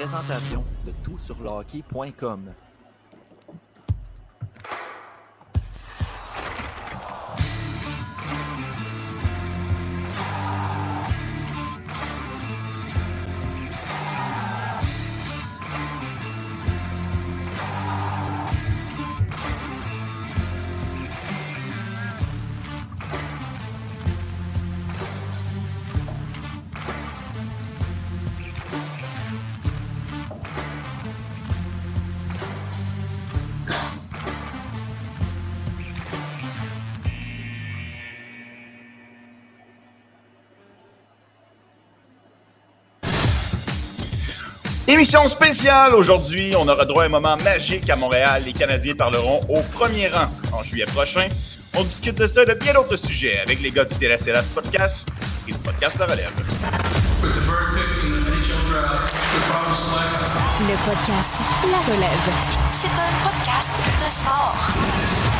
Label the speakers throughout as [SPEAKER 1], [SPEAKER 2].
[SPEAKER 1] présentation de tout
[SPEAKER 2] Émission spéciale aujourd'hui. On aura droit à un moment magique à Montréal. Les Canadiens parleront au premier rang en juillet prochain. On discute de ça et de bien d'autres sujets avec les gars du TLSLS Podcast et du podcast La Relève.
[SPEAKER 3] With the first pick in the NHL draft, the Promise Select.
[SPEAKER 4] Le podcast La Relève. C'est un podcast de sport.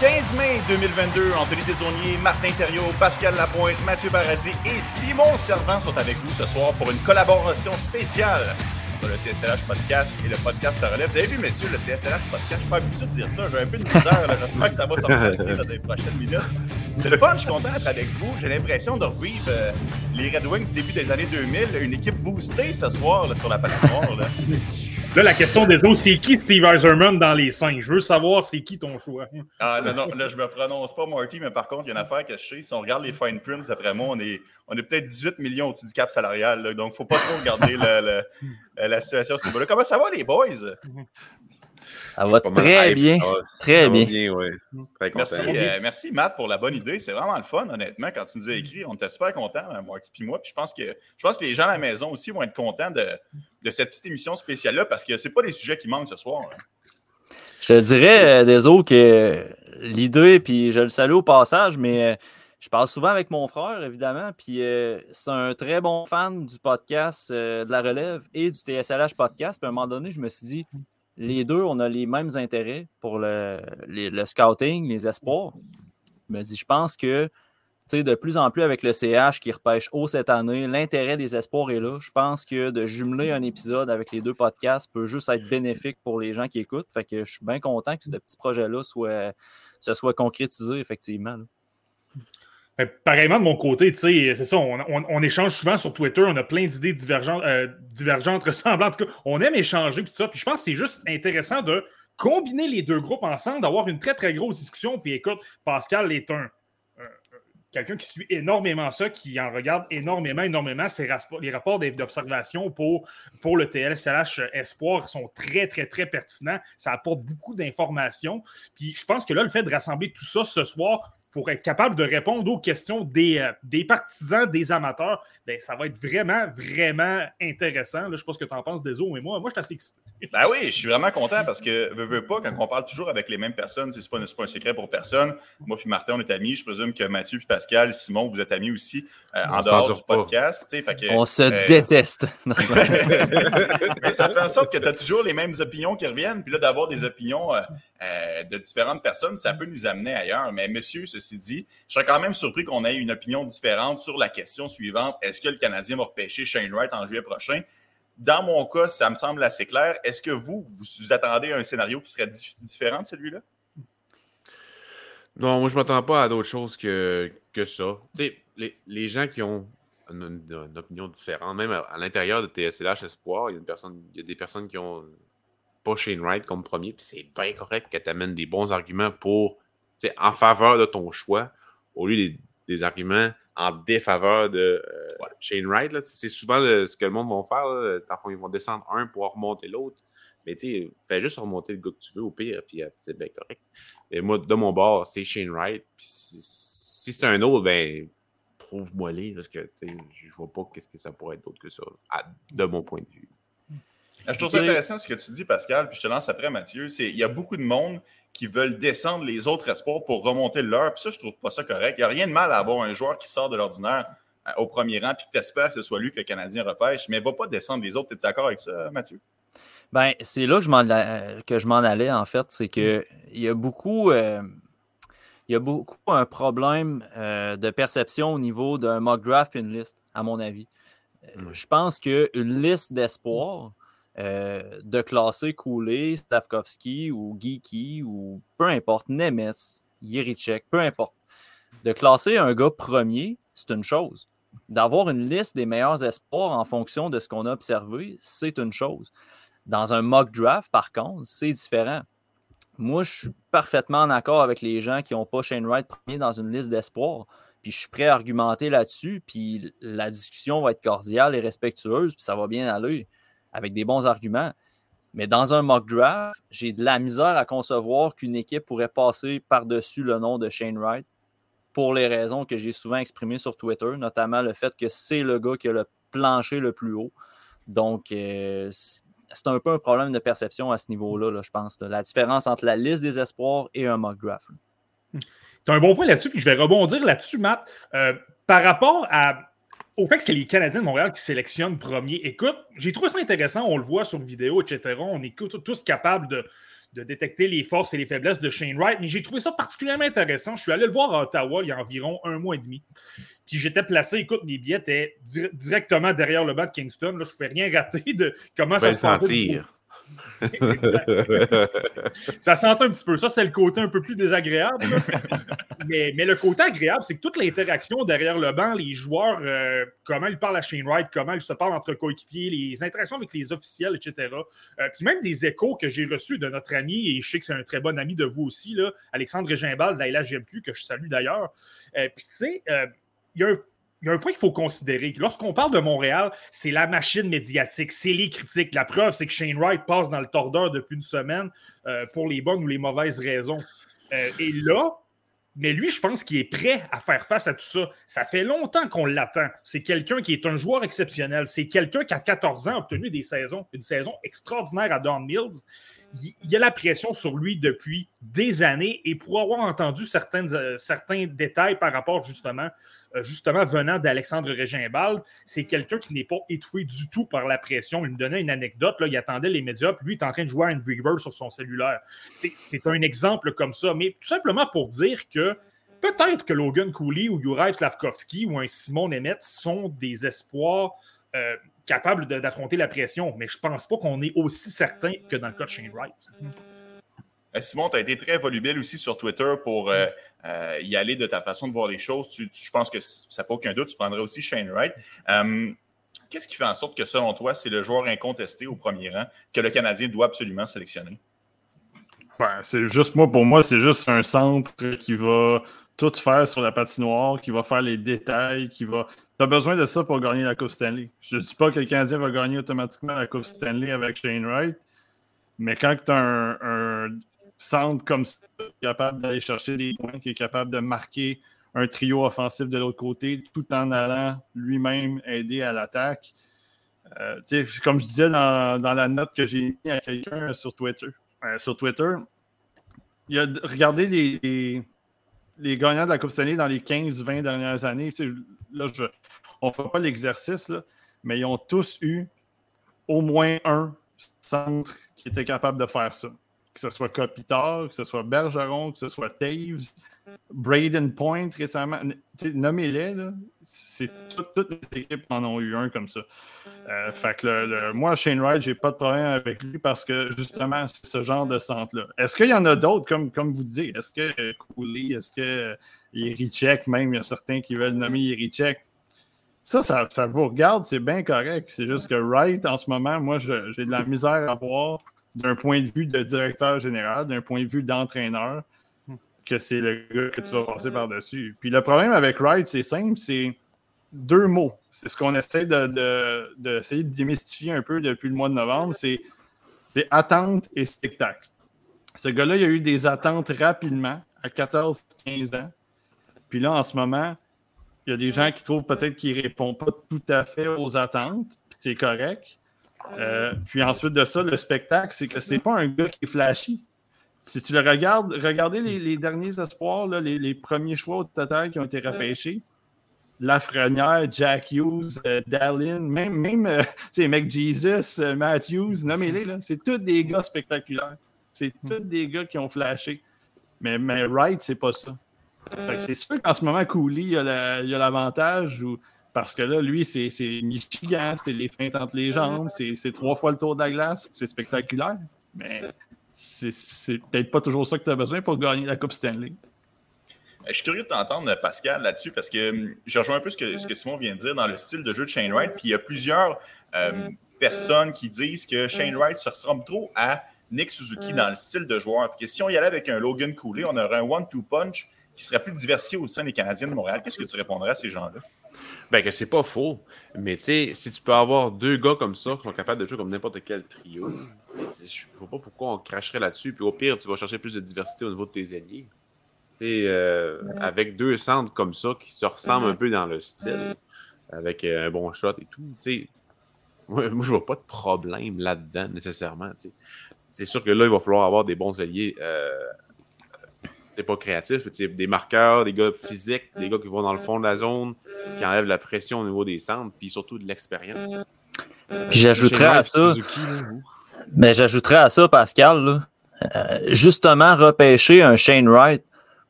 [SPEAKER 2] 15 mai 2022, Anthony Desaunier, Martin Thériault, Pascal Lapointe, Mathieu Paradis et Simon Servant sont avec vous ce soir pour une collaboration spéciale entre le TSLH Podcast et le podcast La Relève. Vous avez vu, messieurs, le TSLH Podcast, je suis pas habitué de dire ça, j'ai un peu de misère, j'espère que ça va sortir là, dans les prochaines minutes. C'est le fun, je suis content d'être avec vous. J'ai l'impression de revivre euh, les Red Wings du début des années 2000, une équipe boostée ce soir sur la patinoire. Là,
[SPEAKER 5] la question des autres, c'est qui Steve Eiserman dans les cinq? Je veux savoir c'est qui ton choix?
[SPEAKER 2] Ah non, non, là, je me prononce pas, Marty, mais par contre, il y a une affaire que je sais. Si on regarde les fine prints, d'après moi, on est, on est peut-être 18 millions au-dessus du cap salarial. là. donc, faut pas trop regarder le- le- la situation. Comment ça va, les boys?
[SPEAKER 1] Ça va très
[SPEAKER 6] hype,
[SPEAKER 1] bien.
[SPEAKER 6] ça va-
[SPEAKER 1] Très
[SPEAKER 6] ça va
[SPEAKER 1] bien.
[SPEAKER 6] ouais. Très content.
[SPEAKER 2] Merci, euh, merci, Matt, pour la bonne idée. C'est vraiment le fun, honnêtement. Quand tu nous as écrit, on était super contents, euh, Marty puis moi. Puis je pense, que, je pense que les gens à la maison aussi vont être contents de, de cette petite émission spéciale-là parce que c'est pas des sujets qui manquent ce soir. hein.
[SPEAKER 1] Je te dirais, euh, Deso, que l'idée, puis je le salue au passage, mais euh, je parle souvent avec mon frère, évidemment, puis euh, c'est un très bon fan du podcast euh, de la relève et du TSLH podcast. Puis à un moment donné, je me suis dit, les deux, on a les mêmes intérêts pour le, scouting, les espoirs. Dis, je pense que de plus en plus avec le CH qui repêche haut cette année, l'intérêt des espoirs est là. Je pense que de jumeler un épisode avec les deux podcasts peut juste être bénéfique pour les gens qui écoutent. Fait que je suis bien content que ce petit projet-là se soit concrétisé, effectivement.
[SPEAKER 5] Ben, pareillement, de mon côté, c'est ça, on, échange souvent sur Twitter, on a plein d'idées divergentes, euh, divergentes, ressemblantes. En tout cas, on aime échanger, puis ça. Puis je pense que c'est juste intéressant de combiner les deux groupes ensemble, d'avoir une très, très grosse discussion. Puis écoute, Pascal est un. un- Quelqu'un qui suit énormément ça, qui en regarde énormément, énormément. Ses les rapports d'observation pour, pour le TLCLH Espoir sont très, très, très pertinents. Ça apporte beaucoup d'informations. Puis je pense que là, le fait de rassembler tout ça ce soir pour être capable de répondre aux questions des, euh, des partisans, des amateurs, ben, ça va être vraiment, vraiment intéressant. Là, je sais pas ce que tu en penses, Deso, mais moi, moi, je suis assez excité.
[SPEAKER 2] Ben oui, je suis vraiment content parce que, veux, veux pas, quand on parle toujours avec les mêmes personnes, c'est pas, c'est pas un secret pour personne. Moi puis Martin, on est amis. Je présume que Mathieu puis Pascal, Simon, vous êtes amis aussi euh, en dehors du
[SPEAKER 6] pas.
[SPEAKER 2] podcast. fait que,
[SPEAKER 1] On se
[SPEAKER 2] euh,
[SPEAKER 1] déteste.
[SPEAKER 2] Mais ça fait en sorte que tu as toujours les mêmes opinions qui reviennent. Puis là, d'avoir des opinions euh, euh, de différentes personnes, ça peut nous amener ailleurs. Mais monsieur, ceci dit, je serais quand même surpris qu'on ait une opinion différente sur la question suivante. Est-ce que le Canadien va repêcher Shane Wright en juillet prochain? Dans mon cas, ça me semble assez clair. Est-ce que vous, vous attendez à un scénario qui serait dif- différent de celui-là?
[SPEAKER 6] Non, moi, je m'attends pas à d'autres choses que, que ça. Les, les gens qui ont une, opinion différente, même à, l'intérieur de TSLH Espoir, il y, a une personne, il y a des personnes qui ont pas Shane Wright comme premier, puis c'est bien correct que tu amènes des bons arguments pour, en faveur de ton choix, au lieu des, des arguments en défaveur de euh,
[SPEAKER 2] Ouais.
[SPEAKER 6] Shane Wright. là. C'est souvent le- ce que le monde va faire. là. Ils vont descendre un pour remonter l'autre. Mais tu fais juste remonter le gars que tu veux au pire, puis euh, c'est bien correct. Et moi, de mon bord, c'est Shane Wright. Puis si, si c'est un autre, ben, prouve-moi les, parce que je vois pas qu'est-ce que ça pourrait être d'autre que ça, à- de mon point de vue.
[SPEAKER 2] Je trouve ça intéressant ce que tu dis, Pascal, puis je te lance après, Mathieu. C'est Il y a beaucoup de monde qui veulent descendre les autres espoirs pour remonter le leur, puis ça, je trouve pas ça correct. Il n'y a rien de mal à avoir un joueur qui sort de l'ordinaire euh, au premier rang, puis que tu espères que ce soit lui que le Canadien repêche, mais va pas descendre les autres. Tu es d'accord avec ça, Mathieu?
[SPEAKER 1] Ben, c'est là que je m'en allais, en fait. C'est que il y a beaucoup. euh, il y a beaucoup un problème euh, de perception au niveau d'un mock draft et une liste, à mon avis. Euh, je pense qu'une liste d'espoir euh, de classer Cooley, Stavkovski ou Geeky ou peu importe, Nemetz, Yerichek, peu importe, de classer un gars premier, c'est une chose. D'avoir une liste des meilleurs espoirs en fonction de ce qu'on a observé, c'est une chose. Dans un mock draft, par contre, c'est différent. Moi, je suis parfaitement en accord avec les gens qui n'ont pas Shane Wright premier dans une liste d'espoirs. Puis je suis prêt à argumenter là-dessus. Puis la discussion va être cordiale et respectueuse. Puis ça va bien aller avec des bons arguments. Mais dans un mock draft, j'ai de la misère à concevoir qu'une équipe pourrait passer par-dessus le nom de Shane Wright pour les raisons que j'ai souvent exprimées sur Twitter, notamment le fait que c'est le gars qui a le plancher le plus haut. Donc, euh, c'est un peu un problème de perception à ce niveau-là, je pense. La différence entre la liste des espoirs et un mock draft.
[SPEAKER 5] Tu as un bon point là-dessus, puis je vais rebondir là-dessus, Matt. Euh, par rapport à, au fait que c'est les Canadiens de Montréal qui sélectionnent premier, écoute, j'ai trouvé ça intéressant, on le voit sur vidéo, etc. On est tous capables de, de détecter les forces et les faiblesses de Shane Wright, mais j'ai trouvé ça particulièrement intéressant. Je suis allé le voir à Ottawa il y a environ un mois et demi. Puis j'étais placé, écoute, mes billets étaient directement derrière le bas de Kingston. Là, je ne fais rien rater de comment ça se
[SPEAKER 6] sentir.
[SPEAKER 5] Ça sentait un petit peu. Ça, c'est le côté un peu plus désagréable. mais, mais, le côté agréable, c'est que toute l'interaction derrière le banc, les joueurs, euh, comment ils parlent à Shane Wright, comment ils se parlent entre coéquipiers, les interactions avec les officiels, etc. Euh, puis même des échos que j'ai reçus de notre ami, et je sais que c'est un très bon ami de vous aussi, là, Alexandre Régimbal de la LHGMQ, que je salue d'ailleurs. Euh, puis tu sais, il y a un il y a un point qu'il faut considérer. Lorsqu'on parle de Montréal, c'est la machine médiatique, c'est les critiques. La preuve, c'est que Shane Wright passe dans le tordeur depuis une semaine euh, pour les bonnes ou les mauvaises raisons. Euh, et là, mais lui, je pense qu'il est prêt à faire face à tout ça. Ça fait longtemps qu'on l'attend. C'est quelqu'un qui est un joueur exceptionnel. C'est quelqu'un qui, à 14 ans, a obtenu des saisons, une saison extraordinaire à Don Mills il y a la pression sur lui depuis des années et pour avoir entendu euh, certains détails par rapport justement, euh, venant d'Alexandre Régimbald, c'est quelqu'un qui n'est pas étouffé du tout par la pression. Il me donnait une anecdote, là, il attendait les médias, puis lui, est en train de jouer à Angry sur son cellulaire. C'est un exemple comme ça, mais tout simplement pour dire que peut-être que Logan Cooley ou Juraj Slavkovski ou un Simon Nemeth sont des espoirs euh, capable d'affronter la pression, mais je pense pas qu'on est aussi certain que dans le cas de Shane Wright.
[SPEAKER 2] Euh, Simon, tu as été très volubile aussi sur Twitter pour euh, euh, y aller de ta façon de voir les choses. je pense que ça n'a pas aucun doute, tu prendrais aussi Shane Wright. Qu'est-ce qui fait en sorte que, selon toi, c'est le joueur incontesté au premier rang que le Canadien doit absolument sélectionner?
[SPEAKER 7] Ben, c'est juste moi, pour moi, c'est juste un centre qui va tout faire sur la patinoire, qui va faire les détails, qui va. Tu as besoin de ça pour gagner la Coupe Stanley. Je ne dis pas que le Canadien va gagner automatiquement la Coupe Stanley avec Shane Wright, mais quand tu as un, centre comme ça, capable d'aller chercher des points, qui est capable de marquer un trio offensif de l'autre côté, tout en allant lui-même aider à l'attaque. Euh, comme je disais dans, la note que j'ai mis à quelqu'un sur Twitter, euh, sur Twitter, il a regardé les, les gagnants de la Coupe Stanley dans les 15-20 dernières années, là, on ne fait pas l'exercice, mais ils ont tous eu au moins un centre qui était capable de faire ça. Que ce soit Kopitar, que ce soit Bergeron, que ce soit Taves, Braden Point récemment. Nommez-les, c'est toutes les équipes en ont eu un comme ça. Euh, fait que moi, Shane Wright, j'ai pas de problème avec lui parce que justement, c'est ce genre de centre-là. Est-ce qu'il y en a d'autres, comme, comme vous dites? Est-ce que Cooley, est-ce que Irichek, même, il y a certains qui veulent nommer Irichek? Ça, ça, ça, vous regarde, c'est bien correct. C'est juste que Wright, en ce moment, moi, j'ai de la misère à voir d'un point de vue de directeur général, d'un point de vue d'entraîneur, que c'est le gars que tu vas passer par-dessus. Puis le problème avec Wright, c'est simple, c'est deux mots. C'est ce qu'on essaie de, de, de, démystifier un peu depuis le mois de novembre, c'est attente et spectacle. Ce gars-là, il a eu des attentes rapidement, à 14-15 ans. Puis là, en ce moment, il y a des gens qui trouvent peut-être qu'il ne répond pas tout à fait aux attentes, c'est correct. Euh, puis ensuite de ça, le spectacle, c'est que c'est pas un gars qui est flashy. Si tu le regardes, regardez les, derniers espoirs, les, premiers choix au total qui ont été repêchés. Lafrenière, Jack Hughes, euh, Dallin, même, même euh, Mec Jesus, euh, Matthews, nommez-les, c'est tous des gars spectaculaires. C'est tous des gars qui ont flashé. Mais, mais Wright, c'est pas ça. C'est sûr qu'en ce moment, Cooley, il a l'avantage Parce que là, lui, c'est Michigan, c'est les feintes entre les jambes, c'est trois fois le tour de la glace, c'est spectaculaire. Mais c'est peut-être pas toujours ça que tu as besoin pour gagner la Coupe Stanley.
[SPEAKER 2] Je suis curieux de t'entendre, Pascal, là-dessus, parce que hum, je rejoins un peu ce que, ce que Simon vient de dire dans le style de jeu de Shane Wright. Puis il y a plusieurs euh, personnes qui disent que Shane Wright se ressemble trop à Nick Suzuki dans le style de joueur. Puis que si on y allait avec un Logan Cooley, on aurait un one-two punch qui serait plus diversifié au sein des Canadiens de Montréal. Qu'est-ce que tu répondrais à ces gens-là?
[SPEAKER 6] Ben, que c'est pas faux. Mais tu sais, si tu peux avoir deux gars comme ça qui sont capables de jouer comme n'importe quel trio, je ne vois pas pourquoi on cracherait là-dessus. Puis au pire, tu vas chercher plus de diversité au niveau de tes alliés. Tu sais, euh, avec deux centres comme ça qui se ressemblent un peu dans le style, avec euh, un bon shot et tout, tu sais, moi, moi, je vois pas de problème là-dedans nécessairement. tu sais. C'est sûr que là, il va falloir avoir des bons alliés. Euh, c'est pas créatif, mais des marqueurs, des gars physiques, des gars qui vont dans le fond de la zone, qui enlèvent la pression au niveau des centres, puis surtout de l'expérience.
[SPEAKER 1] Puis j'ajouterais
[SPEAKER 6] Chez
[SPEAKER 1] à ça,
[SPEAKER 6] Suzuki,
[SPEAKER 1] mais j'ajouterais à ça, Pascal, là, euh, justement, repêcher un Shane Wright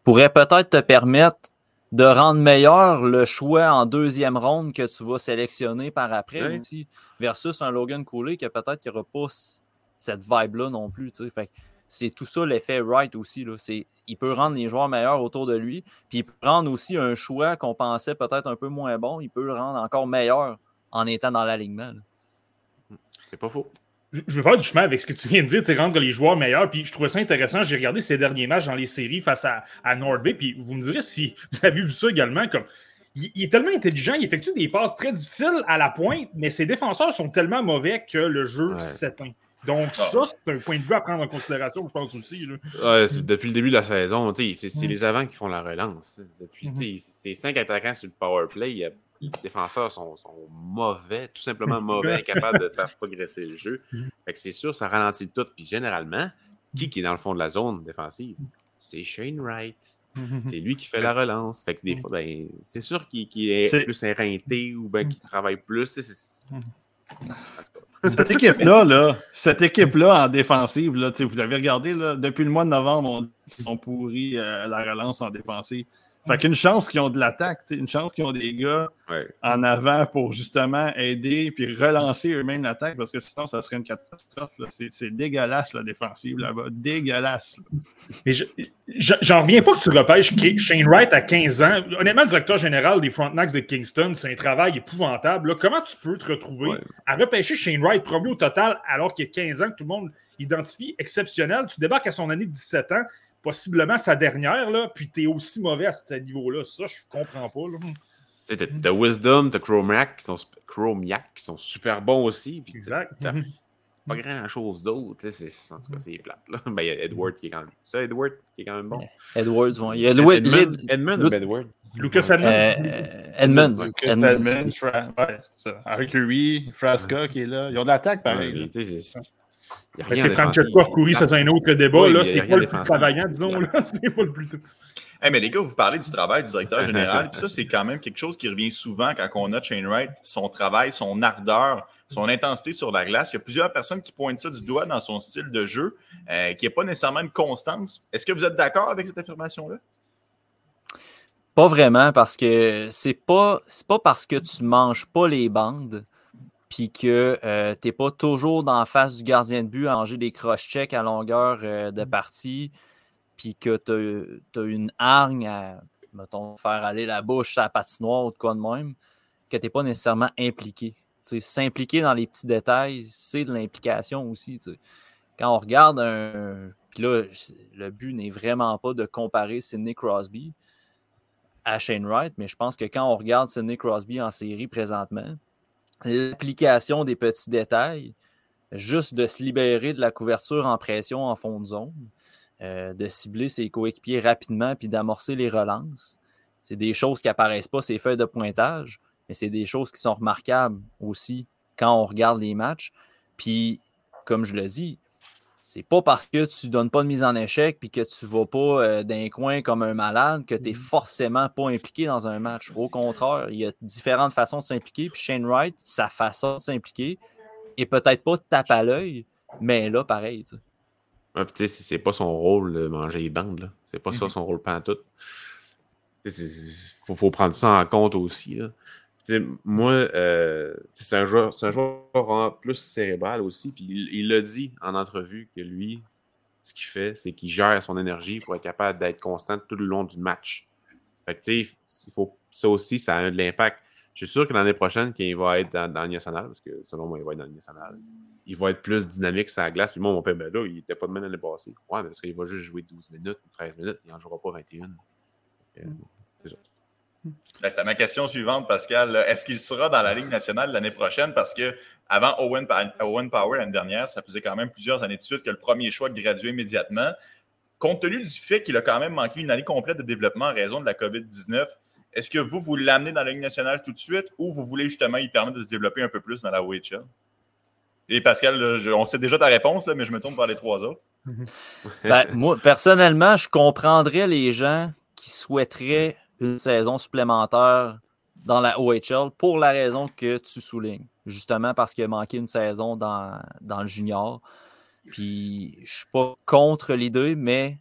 [SPEAKER 1] pourrait peut-être te permettre de rendre meilleur le choix en deuxième ronde que tu vas sélectionner par après aussi, versus un Logan Cooley que peut-être qu'il n'y aura pas c- cette vibe-là non plus. Fait que c'est tout ça l'effet Wright aussi. Là. C'est, il peut rendre les joueurs meilleurs autour de lui, puis il peut rendre aussi un choix qu'on pensait peut-être un peu moins bon, il peut le rendre encore meilleur en étant dans l'alignement.
[SPEAKER 6] C'est pas faux.
[SPEAKER 5] Je veux faire du chemin avec ce que tu viens de dire, c'est rendre les joueurs meilleurs. Puis je trouvais ça intéressant. J'ai regardé ces derniers matchs dans les séries face à, à North Bay. Puis vous me direz si vous avez vu ça également. Comme il, il est tellement intelligent, il effectue des passes très difficiles à la pointe, mais ses défenseurs sont tellement mauvais que le jeu
[SPEAKER 6] Ouais.
[SPEAKER 5] Donc, ça, c'est un point de vue à prendre en considération, je pense aussi. là.
[SPEAKER 6] Ouais, c'est depuis le début de la saison, c'est c'est les avants qui font la relance. Depuis,
[SPEAKER 5] Mhm.
[SPEAKER 6] sais, c'est cinq attaquants sur le power play. a- Les défenseurs sont, sont mauvais, tout simplement mauvais, incapables de faire progresser le jeu. Fait que c'est sûr, ça ralentit le tout. Puis généralement, qui, qui est dans le fond de la zone défensive? C'est Shane Wright. C'est lui qui fait la relance. Fait que des fois, ben, c'est sûr qu'il est, plus éreinté ou ben, qu'il travaille plus.
[SPEAKER 7] Cette équipe-là, là, cette équipe-là en défensive, là, vous avez regardé, là, depuis le mois de novembre, on qu'ils sont pourris euh, la relance en défensive. Fait qu'une chance qu'ils ont de l'attaque, une chance qu'ils ont des gars
[SPEAKER 6] Ouais.
[SPEAKER 7] en avant pour justement aider puis relancer eux-mêmes l'attaque parce que sinon, ça serait une catastrophe. là. C'est dégueulasse la défensive là-bas. Dégueulasse. là.
[SPEAKER 5] Mais je- je- j'en reviens pas que tu repêches K- Shane Wright à 15 ans. Honnêtement, le directeur général des Frontenacs de Kingston, c'est un travail épouvantable. là. Comment tu peux te retrouver
[SPEAKER 6] Ouais.
[SPEAKER 5] à repêcher Shane Wright premier au total alors qu'il y a 15 ans que tout le monde identifie exceptionnel? Tu débarques à son année de 17 ans, possiblement sa dernière, là, puis tu es aussi mauvais à ce niveau-là. Ça, je comprends pas. là.
[SPEAKER 6] T'as t'as Wisdom, t'as Chromiac qui sont, Chromiac qui sont super bons aussi. Puis
[SPEAKER 5] Exact.
[SPEAKER 6] t'as pas grand chose d'autre. c'est- En tout cas, c'est plate. Là. Ben, il y a Edward qui est quand même. Ça, Edward qui est quand même bon?
[SPEAKER 1] Edwards, ouais. il y a
[SPEAKER 6] Edmund, ou Edward?
[SPEAKER 5] Lucas Edmonds.
[SPEAKER 1] euh, Edmonds.
[SPEAKER 7] Lucas
[SPEAKER 1] Edmonds.
[SPEAKER 7] Edmonds, Fra- ouais, ça. Arcury, Frasca qui est là. Ils ont de l'attaque pareil.
[SPEAKER 6] Ouais, c'est-
[SPEAKER 5] Francesco. Arcuri, ça, c'est un autre débat.
[SPEAKER 6] Oui,
[SPEAKER 5] là, c'est pas le plus travaillant, disons. C'est pas le plus.
[SPEAKER 2] Hey, mais les gars, vous parlez du travail du directeur général, puis ça, c'est quand même quelque chose qui revient souvent quand on a Shane Wright, son travail, son ardeur, son intensité sur la glace. Il y a plusieurs personnes qui pointent ça du doigt dans son style de jeu, euh, qui n'est pas nécessairement une constance. Est-ce que vous êtes d'accord avec cette affirmation-là?
[SPEAKER 1] Pas vraiment, parce que c'est pas, c'est pas parce que tu manges pas les bandes puis que euh, t'es pas toujours dans la face du gardien de but à manger des cross-checks à longueur euh, de partie, puis que tu as une hargne à, mettons, faire aller la bouche à la patinoire ou de quoi de même, que t'es pas nécessairement impliqué. Tu S'impliquer dans les petits détails, c'est de l'implication aussi. tu sais. Quand on regarde un. Puis là, le but n'est vraiment pas de comparer Sidney Crosby à Shane Wright, mais je pense que quand on regarde Sidney Crosby en série présentement, l'application des petits détails, juste de se libérer de la couverture en pression en fond de zone, euh, de cibler ses coéquipiers rapidement puis d'amorcer les relances, c'est des choses qui apparaissent pas ces feuilles de pointage, mais c'est des choses qui sont remarquables aussi quand on regarde les matchs. Puis, comme je le dis, c'est pas parce que tu donnes pas de mise en échec puis que tu vas pas euh, d'un coin comme un malade que tu n'es forcément pas impliqué dans un match. Au contraire, il y a différentes façons de s'impliquer. Puis Shane Wright, sa façon de s'impliquer est peut-être pas tape à l'œil, mais là, pareil. tu sais.
[SPEAKER 6] Ouais, puis tu sais, c'est- pas son rôle de manger les bandes. là. C'est pas ça son rôle pantoute. Il faut, faut prendre ça en compte aussi. là. Moi, euh, c'est un joueur, c'est un joueur plus cérébral aussi. Puis il l'a dit en entrevue que lui, ce qu'il fait, c'est qu'il gère son énergie pour être capable d'être constant tout le long du match. Fait que, tu sais, ça aussi, ça a de l'impact. Je suis sûr que l'année prochaine, quand il va être dans, dans le national, parce que selon moi, il va être dans le national, il va être plus dynamique sur la glace. Puis moi, on fait, ben là, il n'était pas de même l'année passée. Ouais, parce qu'il va juste jouer 12 minutes ou 13 minutes, il n'en jouera pas 21. Fait que, c'est ça.
[SPEAKER 2] Ben, C'était ma question suivante, Pascal. Est-ce qu'il sera dans la Ligue nationale l'année prochaine? Parce que avant Owen, Power l'année dernière, ça faisait quand même plusieurs années de suite que le premier choix graduait immédiatement. Compte tenu du fait qu'il a quand même manqué une année complète de développement en raison de la COVID-19, est-ce que vous, vous l'amenez dans la Ligue nationale tout de suite ou vous voulez justement y permettre de se développer un peu plus dans la OHL? Et Pascal, on sait déjà ta réponse, mais je me tourne vers les trois autres.
[SPEAKER 1] Ben, moi, personnellement, je comprendrais les gens qui souhaiteraient une saison supplémentaire dans la OHL pour la raison que tu soulignes. Justement parce qu'il a manqué une saison dans, dans le junior. Puis je suis pas contre l'idée, mais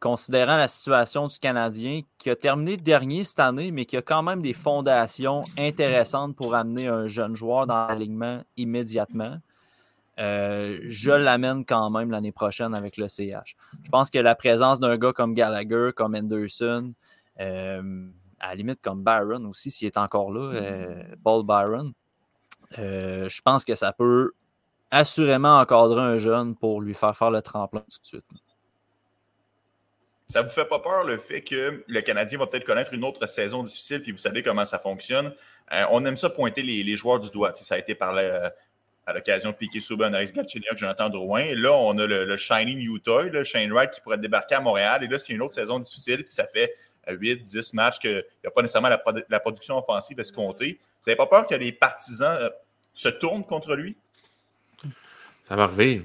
[SPEAKER 1] considérant la situation du Canadien, qui a terminé dernier cette année, mais qui a quand même des fondations intéressantes pour amener un jeune joueur dans l'alignement immédiatement, euh, je l'amène quand même l'année prochaine avec le CH. Je pense que la présence d'un gars comme Gallagher, comme Anderson, euh, à la limite comme Byron aussi, s'il est encore là, euh, Paul Byron, euh, je pense que ça peut assurément encadrer un jeune pour lui faire faire le tremplin tout de suite.
[SPEAKER 2] Ça vous fait pas peur le fait que le Canadien va peut-être connaître une autre saison difficile, puis vous savez comment ça fonctionne? Euh, on aime ça pointer les, les joueurs du doigt. Ça a été euh, à l'occasion de Piquet Souban, Alex Galchenyuk, Jonathan Drouin. Et là, on a le, le Shiny New Toy, le Shane Wright, qui pourrait débarquer à Montréal. Et là, c'est une autre saison difficile, puis ça fait 8, 10 matchs qu'il n'y a pas nécessairement la, produ- la production offensive à se compter. Vous n'avez pas peur que les partisans euh, se tournent contre lui?
[SPEAKER 6] Ça va arriver.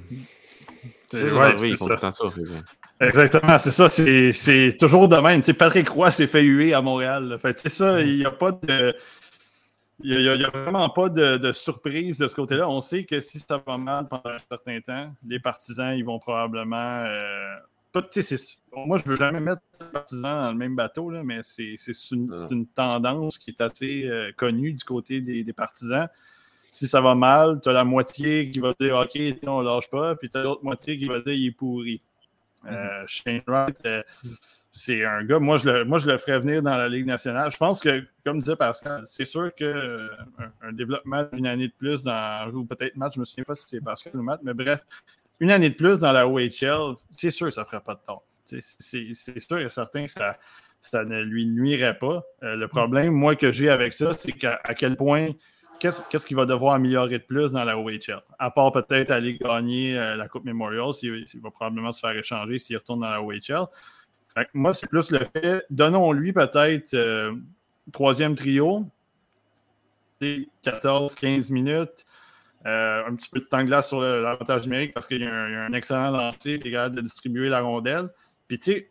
[SPEAKER 6] Ça, va arriver, ils font tout ça.
[SPEAKER 7] Exactement, c'est ça. C'est c'est toujours de même. Patrick Roy s'est fait huer à Montréal. c'est ça, il n'y a pas de. Il n'y a, il y a vraiment pas de, de surprise de ce côté-là. On sait que si ça va mal pendant un certain temps, les partisans, ils vont probablement. euh, moi, je ne veux jamais mettre les partisans dans le même bateau, là, mais c'est une, une tendance qui est assez euh, connue du côté des, des partisans. Si ça va mal, tu as la moitié qui va dire OK, on lâche pas, puis tu as l'autre moitié qui va dire il est pourri. Euh, Shane Wright, euh, c'est un gars, moi je, le, moi je le ferais venir dans la Ligue nationale. Je pense que, comme disait Pascal, c'est sûr qu'un un développement d'une année de plus dans, ou peut-être Matt, je ne me souviens pas si c'est Pascal ou Matt, mais bref, une année de plus dans la OHL, c'est sûr que ça ne ferait pas de tort. C'est sûr et certain que ça, ça ne lui nuirait pas. Euh, le problème, moi, que j'ai avec ça, c'est qu'à quel point qu'est-ce qu'il va devoir améliorer de plus dans la OHL? À part peut-être aller gagner euh, la Coupe Memorial, s'il il va probablement se faire échanger s'il retourne dans la OHL. Moi, c'est plus le fait, donnons-lui peut-être euh, troisième trio, 14-15 minutes, euh, un petit peu de temps de glace sur le- l'avantage numérique parce qu'il y, a un excellent lancer qui est capable de distribuer la rondelle. Puis, tu sais,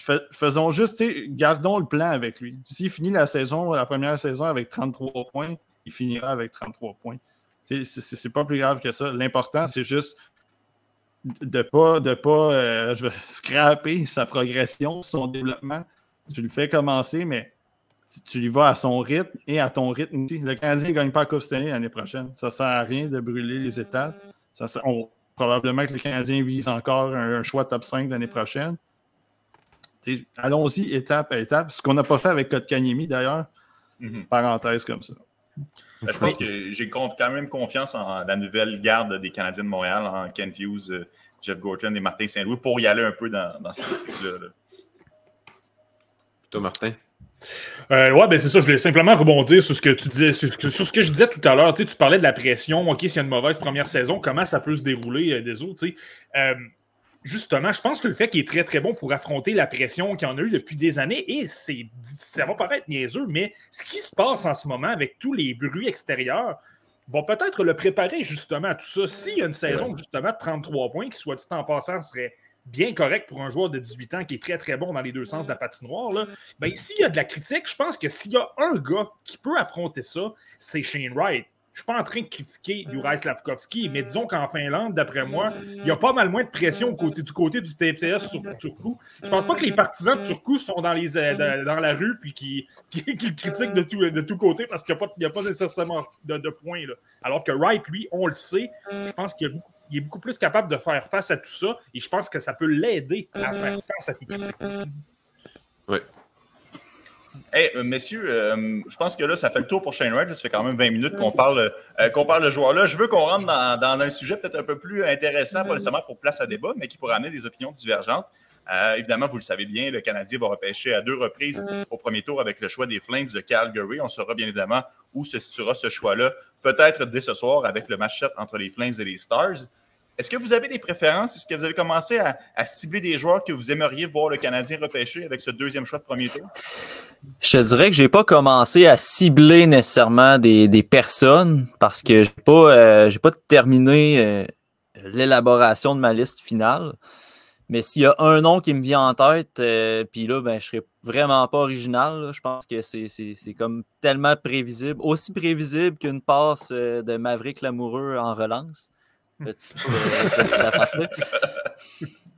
[SPEAKER 7] fais- faisons juste, gardons le plan avec lui. S'il finit la saison, la première saison avec 33 points, il finira avec 33 points. C'est- pas plus grave que ça. L'important, c'est juste de pas, de pas euh, je vais scraper sa progression, son développement. Tu lui fais commencer, mais tu, tu y vas à son rythme et à ton rythme aussi. Le Canadien ne gagne pas la Coupe Stanley l'année prochaine. Ça ne sert à rien de brûler les étapes. Ça, sert- on- probablement que le Canadien vise encore un, un choix top 5 l'année prochaine. Allons-y étape à étape. Ce qu'on n'a pas fait avec Kotkaniemi, d'ailleurs.
[SPEAKER 2] Mhm.
[SPEAKER 7] Parenthèse comme ça.
[SPEAKER 2] Ben, je pense que j'ai quand même confiance en la nouvelle garde des Canadiens de Montréal, en Ken Hughes, euh, Jeff Gorton et Martin Saint-Louis, pour y aller un peu dans, dans cette optique-là. là.
[SPEAKER 6] Toi, Martin?
[SPEAKER 5] Euh, ouais, ben c'est ça. Je voulais simplement rebondir sur ce que tu disais, sur, sur ce que je disais tout à l'heure. Tu, sais, tu parlais de la pression. OK, s'il y a une mauvaise première saison, comment ça peut se dérouler euh, des autres? tu sais? Euh, justement, je pense que le fait qu'il est très, très bon pour affronter la pression qu'il y en a eu depuis des années, et c'est, ça va paraître niaiseux, mais ce qui se passe en ce moment avec tous les bruits extérieurs va peut-être le préparer justement à tout ça. S'il y a une saison justement de 33 points, qui soit dit en passant serait bien correct pour un joueur de 18 ans qui est très très bon dans les deux sens de la patinoire, là, ben, s'il y a de la critique, je pense que s'il y a un gars qui peut affronter ça, c'est Shane Wright. je suis pas en train de critiquer Juraj Slavkovski, mais disons qu'en Finlande, d'après moi, il y a pas mal moins de pression côté, du côté du TPS sur Turku. Je pense pas que les partisans de Turku sont dans, les, euh, dans la rue puis qui, qui, critiquent de tout, de tout côté parce qu'il n'y a, pas nécessairement de, de points. Là. Alors que Wright, lui, on le sait, je pense qu'il est beaucoup plus capable de faire face à tout ça et je pense que ça peut l'aider à faire face à ces critiques.
[SPEAKER 6] Oui.
[SPEAKER 2] Hey, euh, messieurs, euh, je pense que là, ça fait le tour pour Shane Wright. Ça fait quand même 20 minutes qu'on parle, euh, qu'on parle de joueur-là. Je veux qu'on rentre dans, dans un sujet peut-être un peu plus intéressant, pas nécessairement pour place à débat, mais qui pourrait amener des opinions divergentes. Euh, évidemment, vous le savez bien, le Canadien va repêcher à deux reprises au premier tour avec le choix des Flames de Calgary. On saura bien évidemment où se situera ce choix-là, peut-être dès ce soir avec le match-up entre les Flames et les Stars. Est-ce que vous avez des préférences? Est-ce que vous avez commencé à, cibler des joueurs que vous aimeriez voir le Canadien repêcher avec ce deuxième choix de premier tour?
[SPEAKER 1] Je te dirais que j'ai pas commencé à cibler nécessairement des, personnes parce que j'ai pas, euh, pas terminé euh, l'élaboration de ma liste finale. Mais s'il y a un nom qui me vient en tête, euh, puis là, ben, je serais vraiment pas original. Je pense que c'est, c'est, comme tellement prévisible, aussi prévisible qu'une passe de Maverick Lamoureux en relance. Petite, euh, petite.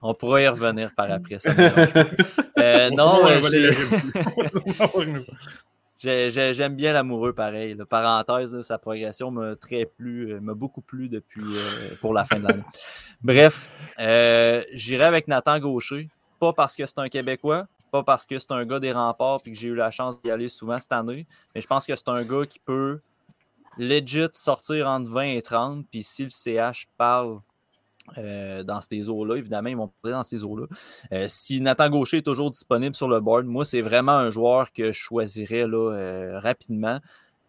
[SPEAKER 1] On pourra y revenir par après. Ça euh, non, j'ai... J'aime bien l'amoureux pareil. Là. Parenthèse, là, sa progression m'a très plu, m'a beaucoup plu depuis euh, pour la fin de l'année. Bref, euh, j'irai avec Nathan Gaucher. Pas parce que c'est un Québécois, pas parce que c'est un gars des remparts et que j'ai eu la chance d'y aller souvent cette année, mais je pense que c'est un gars qui peut legit sortir entre 20 et 30. Puis si le CH parle euh, dans ces eaux-là, évidemment, ils vont parler dans ces eaux-là. Euh, si Nathan Gaucher est toujours disponible sur le board, moi, c'est vraiment un joueur que je choisirais euh, rapidement.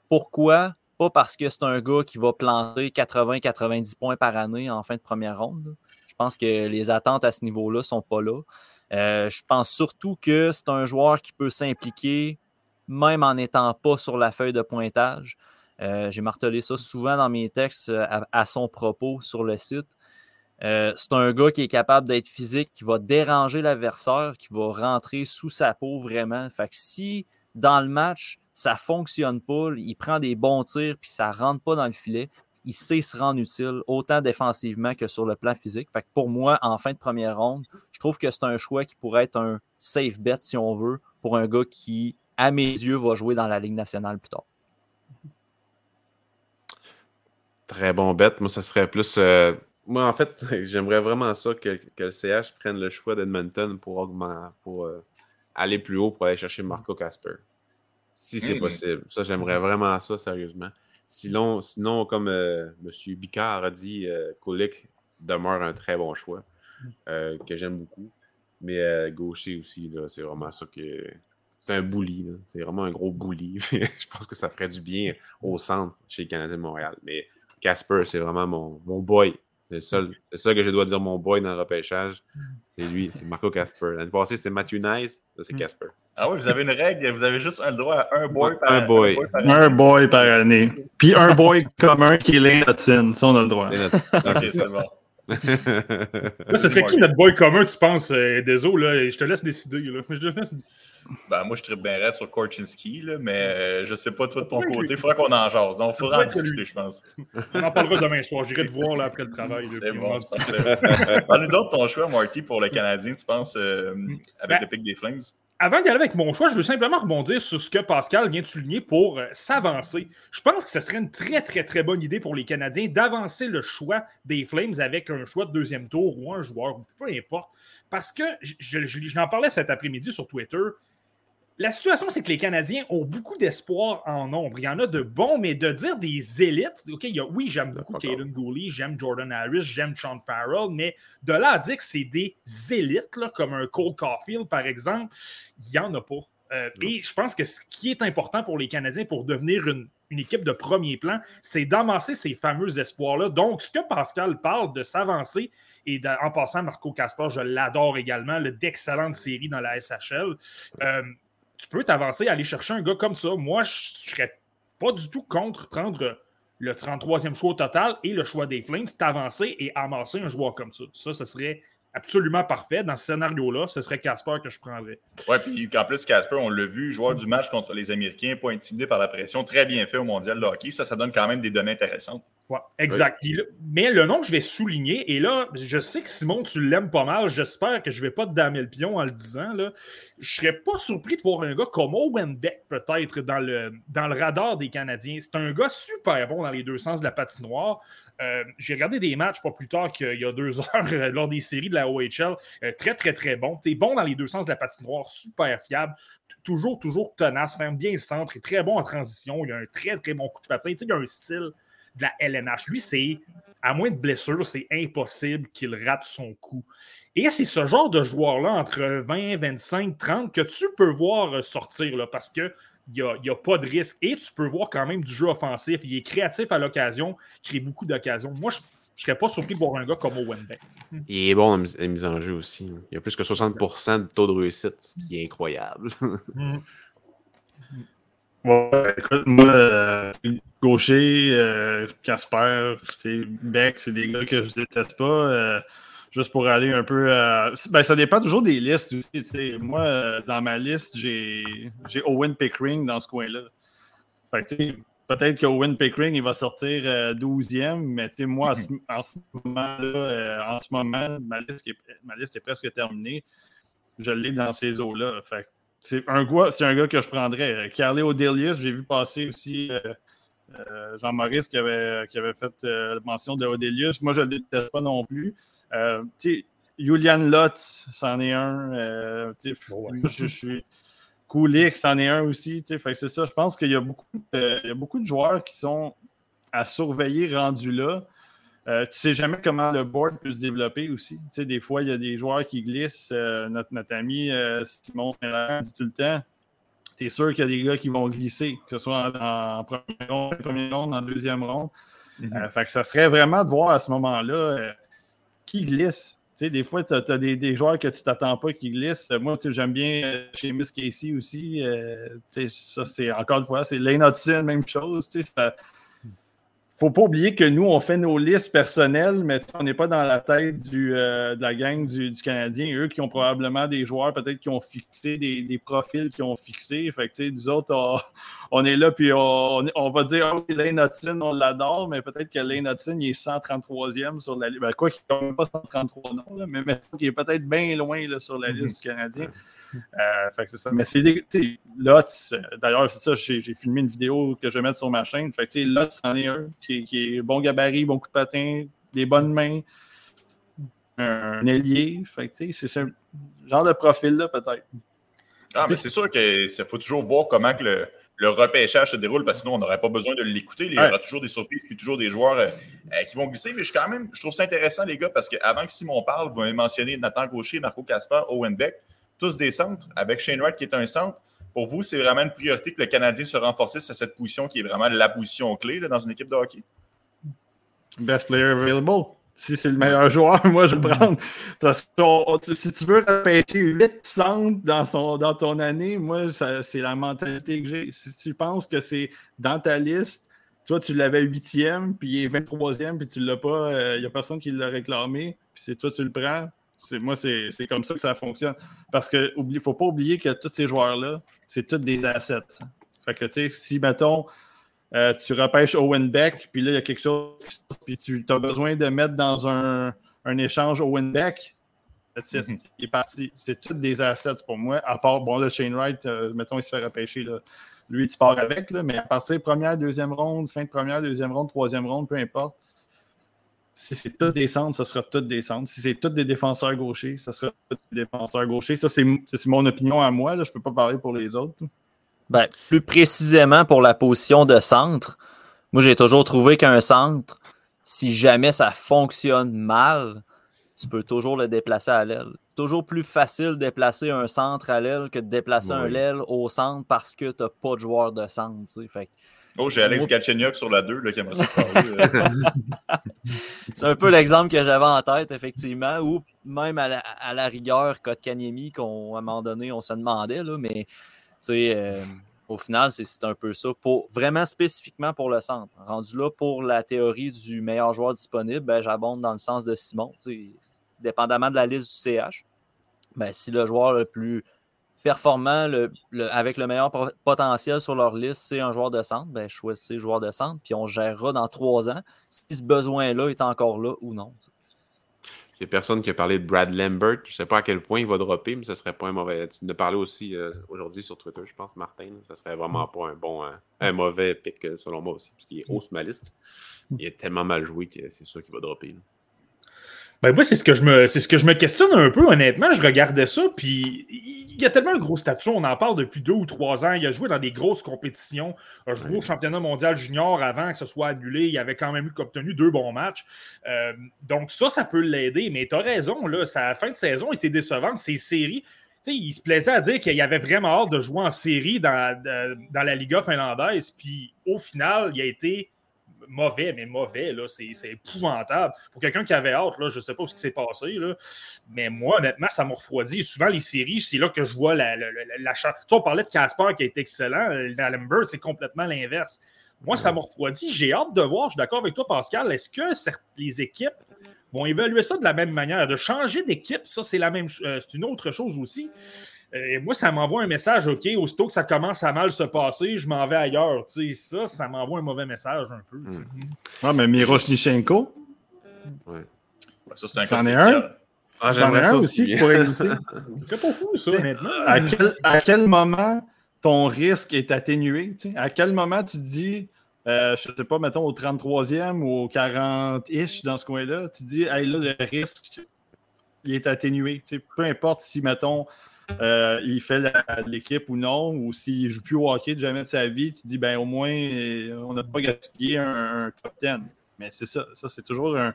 [SPEAKER 1] Pourquoi? Pas parce que c'est un gars qui va planter 80-90 points par année en fin de première ronde. Je pense que les attentes à ce niveau-là ne sont pas là. je pense surtout que c'est un joueur qui peut s'impliquer même en n'étant pas sur la feuille de pointage. Euh, J'ai martelé ça souvent dans mes textes à, à son propos sur le site. Euh, c'est un gars qui est capable d'être physique, qui va déranger l'adversaire, qui va rentrer sous sa peau vraiment. Fait que si dans le match, ça ne fonctionne pas, il prend des bons tirs puis ça rentre pas dans le filet, il sait se rendre utile autant défensivement que sur le plan physique. Fait que pour moi, en fin de première ronde, je trouve que c'est un choix qui pourrait être un safe bet, si on veut, pour un gars qui, à mes yeux, va jouer dans la Ligue nationale plus tard.
[SPEAKER 6] Très bon bet. Moi, ce serait plus. Euh, moi, en fait, j'aimerais vraiment ça que, que, le CH prenne le choix d'Edmonton pour, augmenter, pour euh, aller plus haut, pour aller chercher Marco Casper. Si c'est mmh. possible. Ça, j'aimerais vraiment ça, sérieusement. Sinon, sinon comme euh, M. Bicard a dit, Kulik demeure un très bon choix, que j'aime beaucoup. Mais gaucher aussi, c'est vraiment ça que. C'est un bully. C'est vraiment un gros bully. je pense que ça ferait du bien au centre chez le Canadien de Montréal. Mais Casper, c'est vraiment mon, mon boy. C'est ça que je dois dire mon boy dans le repêchage. C'est lui, c'est Marco Casper. L'année passée, c'est Matthew Nice. Là, c'est Casper.
[SPEAKER 2] Ah oui, vous avez une règle. Vous avez juste un droit à un boy par,
[SPEAKER 6] un boy.
[SPEAKER 2] Un boy par,
[SPEAKER 7] un boy par année. Puis un boy commun qui est Lane Hudson. Ça, on a le droit.
[SPEAKER 2] ok, c'est bon.
[SPEAKER 5] Là, ce serait qui notre boy commun, tu penses, euh, Désolé, là? Je te laisse décider. Là. Je te laisse...
[SPEAKER 2] Ben, moi, je tripe bien raide sur Korchinski, là, mais euh, je sais pas, toi, de ton côté. Il faudra qu'on en jase. Donc, il faudra en discuter, je pense.
[SPEAKER 5] On en parlera demain soir. J'irai te voir là, après le travail.
[SPEAKER 2] C'est bon, Parle-nous d'autre ton choix, Marty, pour le Canadien, tu penses, euh, avec ben, le pic des Flames?
[SPEAKER 5] Avant d'y aller avec mon choix, je veux simplement rebondir sur ce que Pascal vient de souligner pour euh, s'avancer. Je pense que ce serait une très, très, très bonne idée pour les Canadiens d'avancer le choix des Flames avec un choix de deuxième tour ou un joueur, peu importe. Parce que j'en parlais cet après-midi sur Twitter. La situation, c'est que les Canadiens ont beaucoup d'espoir en nombre. Il y en a de bons, mais de dire des élites, OK, il y a, oui, j'aime beaucoup Caden Gooley, j'aime Jordan Harris, j'aime Sean Farrell, mais de là à dire que c'est des élites, là, comme un Cole Caulfield, par exemple, il n'y en a pas. Euh, et je pense que ce qui est important pour les Canadiens pour devenir une, une équipe de premier plan, c'est d'amasser ces fameux espoirs-là. Donc, ce que Pascal parle de s'avancer, et en passant, Marco Casper, je l'adore également, d'excellentes séries dans la SHL. Euh, tu peux t'avancer, aller chercher un gars comme ça. Moi, je ne serais pas du tout contre prendre le 33e choix au total et le choix des Flames, t'avancer et amasser un joueur comme ça. Ça, ce serait absolument parfait, dans ce scénario-là, ce serait Casper que je prendrais.
[SPEAKER 2] Ouais, puis en plus, Casper, on l'a vu, joueur du match contre les Américains, pas intimidé par la pression, très bien fait au mondial de hockey. Ça, ça donne quand même des données intéressantes.
[SPEAKER 5] Ouais, exact. Mais le nom que je vais souligner, et là, je sais que Simon, tu l'aimes pas mal. J'espère que je vais pas te damer le pion en le disant. Là. Je serais pas surpris de voir un gars comme Owen Beck, peut-être, dans le, dans le radar des Canadiens. C'est un gars super bon dans les deux sens de la patinoire. Euh, J'ai regardé des matchs pas plus tard qu'il y a deux heures euh, lors des séries de la OHL. Euh, très, très, très bon. T'es bon dans les deux sens de la patinoire, super fiable. Toujours, toujours tenace, ferme bien le centre, est très bon en transition. Il a un très, très bon coup de patin. Il a un style de la LNH. Lui, c'est, à moins de blessure, c'est impossible qu'il rate son coup. Et c'est ce genre de joueur-là, entre 20, 25, 30, que tu peux voir euh, sortir, là, parce que il n'y a, pas de risque. Et tu peux voir quand même du jeu offensif. Il est créatif à l'occasion, crée beaucoup d'occasions. Moi, je ne serais pas surpris de voir un gars comme Owen Beck.
[SPEAKER 6] Il est bon à mise- en jeu aussi. Il y a plus que 60% de taux de réussite, ce qui est incroyable.
[SPEAKER 7] Ouais, écoute, moi, euh, Gaucher, euh, Casper, c'est Beck, c'est des gars que je déteste pas. euh, juste pour aller un peu. ben, ça dépend toujours des listes aussi. Moi, euh, dans ma liste, j'ai Owen Pickering dans ce coin-là. Fait que, tu sais, peut-être que Owen Pickering, il va sortir euh, 12e, mais moi, en ce, en ce moment-là, en ce moment, ma liste, est, ma liste est presque terminée. Je l'ai dans ces eaux-là. Fait c'est un, gars, c'est un gars que je prendrais. Euh, Carly Odelius, j'ai vu passer aussi euh, euh, Jean-Maurice qui avait, qui avait fait euh, mention de Odelius. Moi, je ne le déteste pas non plus. Julian Lutz, c'en est un. Tu sais, je, je suis. Kulik, c'en est un aussi. Fait que c'est ça. Je pense qu'il y, a beaucoup de- il y a beaucoup de joueurs qui sont à surveiller rendus là. Euh, tu sais jamais comment le board peut se développer aussi. Tu sais, des fois, il y a des joueurs qui glissent. Euh, notre, notre ami euh, Simon Saint-Laurent dit tout le temps tu es sûr qu'il y a des gars qui vont glisser, que ce soit en, en première ronde, en première ronde, en deuxième ronde. Fait que ça serait vraiment de voir à ce moment-là qui glisse. Tu sais, des fois, tu as, des, des joueurs que tu t'attends pas qui glissent. Moi, tu sais, j'aime bien chez Miss Casey aussi. ça, c'est encore une fois, c'est Lane Hudson, même chose. tu sais, ça- faut pas oublier que nous, on fait nos listes personnelles, mais on n'est pas dans la tête du, euh, de la gang du, du Canadien. Eux qui ont probablement des joueurs, peut-être qui ont fixé des, des profils qui ont fixé. Fait que, nous autres, on, on est là, puis on, va dire, oh, Lane Hudson, on l'adore, mais peut-être que Lane Hudson, il est 133e sur la liste. Ben, quoi qu'il n'est pas 133 non, là, mais qu'il est peut-être bien loin là, sur la liste du Canadien. Euh, fait que c'est ça. Mais c'est Lotz, euh, d'ailleurs, c'est ça, j'ai j'ai filmé une vidéo que je vais mettre sur ma chaîne. Fait que, tu sais, Lotz, c'en est un qui, est- qui est bon gabarit, bon coup de patin, des bonnes mains, un ailier. Fait que, tu sais, c'est ce genre de profil-là, peut-être.
[SPEAKER 2] Ah, mais c'est sûr qu'il faut toujours voir comment que le, le repêchage se déroule, parce que sinon, on n'aurait pas besoin de l'écouter. Il y aura
[SPEAKER 7] Ouais.
[SPEAKER 2] toujours des surprises, puis toujours des joueurs euh, euh, qui vont glisser. Mais je, quand même, je trouve ça intéressant, les gars, parce qu'avant que Simon parle, vous avez mentionné Nathan Gaucher, Marco Casper, Owen Beck, tous des centres, avec Shane Wright qui est un centre. Pour vous, c'est vraiment une priorité que le Canadien se renforcisse à cette position qui est vraiment la position clé dans une équipe de hockey?
[SPEAKER 7] Best player available. Si c'est le meilleur joueur, moi, je le tu- si tu veux repêcher 8 centres dans, son, dans ton année, moi, c'est la mentalité que j'ai. Si tu penses que c'est dans ta liste, toi, tu l'avais 8e, puis il est 23e, puis tu l'as pas, il n'y a personne qui l'a réclamé, puis c'est toi, tu le prends. C'est, moi, c'est, c'est comme ça que ça fonctionne. Parce qu'il ne faut pas oublier que tous ces joueurs-là, c'est tous des assets. Fait que, tu sais, si, mettons, euh, tu repêches Owen Beck, puis là, il y a quelque chose, qui se passe, puis tu as besoin de mettre dans un, un échange Owen Beck. That's it.
[SPEAKER 2] Mhm.
[SPEAKER 7] Il est parti. C'est toutes des assets pour moi. À part, bon, là, Shane Wright, euh, mettons, il se fait repêcher. Là. Lui, tu pars avec, là, mais à partir de première, deuxième ronde, fin de première, deuxième ronde, troisième ronde, peu importe. Si c'est tout des centres, ça sera tout des centres. Si c'est tous des défenseurs gauchers, ça sera tous des défenseurs gauchers. Ça, c'est c'est mon opinion à moi. Là. Je ne peux pas parler pour les autres.
[SPEAKER 1] Ben, plus précisément pour la position de centre, moi j'ai toujours trouvé qu'un centre, si jamais ça fonctionne mal, tu peux toujours le déplacer à l'aile. C'est toujours plus facile de déplacer un centre à l'aile que de déplacer un l'aile au centre parce que tu n'as pas de joueur de centre. Fait que
[SPEAKER 2] Oh, j'ai Alex Galchenyuk sur la 2 là, qui aimerait ça parler. euh.
[SPEAKER 1] C'est un peu l'exemple que j'avais en tête, effectivement, ou même à la, à la rigueur, Kotkaniemi, qu'on, à un moment donné, on se demandait, là, mais tu sais, euh, au final, c'est, un peu ça. Pour, vraiment spécifiquement pour le centre. Rendu là, pour la théorie du meilleur joueur disponible, ben, j'abonde dans le sens de Simon. dépendamment de la liste du CH. Ben, si le joueur le plus performant, avec le meilleur po- potentiel sur leur liste, c'est un joueur de centre, ben, choisissez joueur de centre, puis on gérera dans trois ans si ce besoin-là est encore là ou non.
[SPEAKER 6] Il y a personne qui a parlé de Brad Lambert. Je ne sais pas à quel point il va dropper, mais ce serait pas un mauvais. Tu as parlé aussi euh, aujourd'hui sur Twitter, je pense, Martin. Ce serait vraiment pas un bon, euh, un mauvais pick euh, selon moi aussi, parce qu'il est haut sur ma liste. Il est tellement mal joué que c'est sûr qu'il va dropper.
[SPEAKER 5] Ben moi, c'est ce que je me c'est ce que je me questionne un peu, honnêtement. Je regardais ça, puis il y a tellement un gros statut, on en parle depuis deux ou trois ans. Il a joué dans des grosses compétitions. Il a joué au championnat mondial junior avant que ce soit annulé. Il avait quand même eu obtenu deux bons matchs. Euh, donc ça, ça peut l'aider. Mais tu as raison, là, sa fin de saison était décevante. Ces séries. tu sais, il se plaisait à dire qu'il avait vraiment hâte de jouer en série dans, de- dans la Liga finlandaise. Puis au final, il a été mauvais, mais mauvais, là, c'est c'est épouvantable. Pour quelqu'un qui avait hâte, là, je ne sais pas ce qui s'est passé, là, mais moi, honnêtement, ça m'a refroidi. Souvent, les séries, c'est là que je vois la, la, la, la chance. Tu sais, on parlait de Casper qui a été excellent. euh, Dans Lambert, c'est complètement l'inverse. Moi, ça m'a refroidi. J'ai hâte de voir, je suis d'accord avec toi, Pascal. Est-ce que certes- les équipes vont évaluer ça de la même manière? De changer d'équipe, ça, c'est la même euh, c'est une autre chose aussi. Euh, moi, ça m'envoie un message, OK, aussitôt que ça commence à mal se passer, je m'en vais ailleurs. Tu sais, ça, ça m'envoie un mauvais message un peu. tu sais.
[SPEAKER 7] Ouais, mais Miroshnichenko,
[SPEAKER 2] Ben, ça, c'est un cas spécial.
[SPEAKER 6] Ah,
[SPEAKER 7] j'en ai
[SPEAKER 6] j'aimerais
[SPEAKER 7] un
[SPEAKER 6] ça
[SPEAKER 7] aussi qui pourrait glisser?
[SPEAKER 5] C'est pas fou, ça, honnêtement.
[SPEAKER 7] à, quel, à quel moment ton risque est atténué? tu sais? À quel moment tu te dis, euh, je sais pas, mettons au 33e ou au 40-ish dans ce coin-là, tu te dis, hey, là, le risque, il est atténué. tu sais? Peu importe si, mettons, euh, il fait l'équipe ou non, ou s'il joue plus au hockey de jamais de sa vie, tu dis, ben au moins, euh, on n'a pas gaspillé un, un top 10. Mais c'est ça, ça c'est toujours un,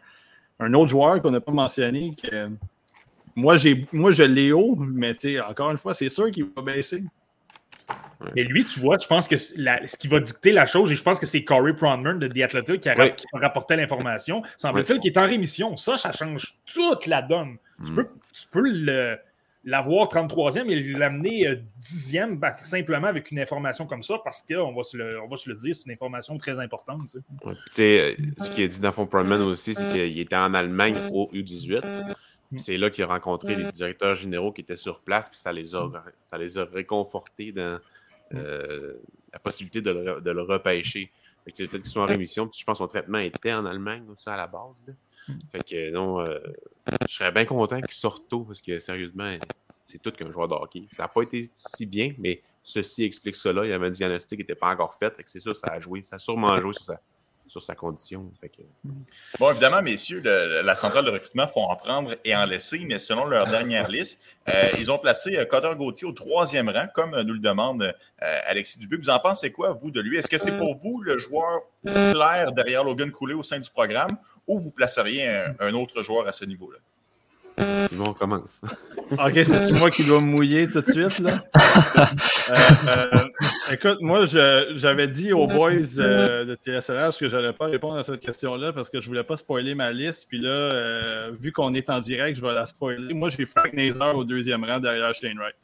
[SPEAKER 7] un autre joueur qu'on n'a pas mentionné. Que, moi, j'ai, moi, je l'ai haut, mais tu sais, encore une fois, c'est sûr qu'il va baisser.
[SPEAKER 5] Mais lui, tu vois, je pense que la- ce qui va dicter la chose, et je pense que c'est Corey Pronman de The Athletic qui a,
[SPEAKER 6] Oui.
[SPEAKER 5] qui a rapporté l'information. Semble-t-il qu'il est en rémission. Ça, ça change toute la donne. Tu
[SPEAKER 6] Mm.
[SPEAKER 5] peux, tu peux le- l'avoir 33e et l'amener euh, 10e bah, simplement avec une information comme ça parce qu'on va, se le- va se le dire, c'est une information très importante.
[SPEAKER 6] euh, ce qui est dit dans Fond aussi, c'est qu'il était en Allemagne au U18. Puis C'est là qu'il a rencontré les directeurs généraux qui étaient sur place, puis ça les a, les a réconfortés dans euh, la possibilité de le, repêcher. Le fait qu'ils soient en rémission, puis je pense que son traitement était en Allemagne, à la base. Fait que non, euh, je serais bien content qu'il sorte tôt, parce que sérieusement, c'est tout qu'un joueur de hockey. Ça n'a pas été si bien, mais ceci explique cela. Il y avait un diagnostic qui n'était pas encore fait, c'est sûr, ça a joué, ça a sûrement joué sur sa, sur sa condition. Fait que,
[SPEAKER 2] Bon, évidemment, messieurs, le- la centrale de recrutement font en prendre et en laisser, mais selon leur dernière liste, euh, ils ont placé euh, Coder Gauthier au troisième rang, comme euh, nous le demande euh, Alexis Dubé. Vous en pensez quoi, vous, de lui? Est-ce que c'est pour vous le joueur clair derrière Logan Cooley au sein du programme ou vous placeriez un, un autre joueur à ce niveau-là?
[SPEAKER 6] Simon, on commence.
[SPEAKER 7] Ok, c'est moi qui dois me mouiller tout de suite, là? Euh, euh, écoute, moi, je- j'avais dit aux boys euh, de TSLH que je n'allais pas répondre à cette question-là parce que je voulais pas spoiler ma liste. Puis là, euh, vu qu'on est en direct, je vais la spoiler. Moi, j'ai Frank Nazer au deuxième rang derrière Shane Wright.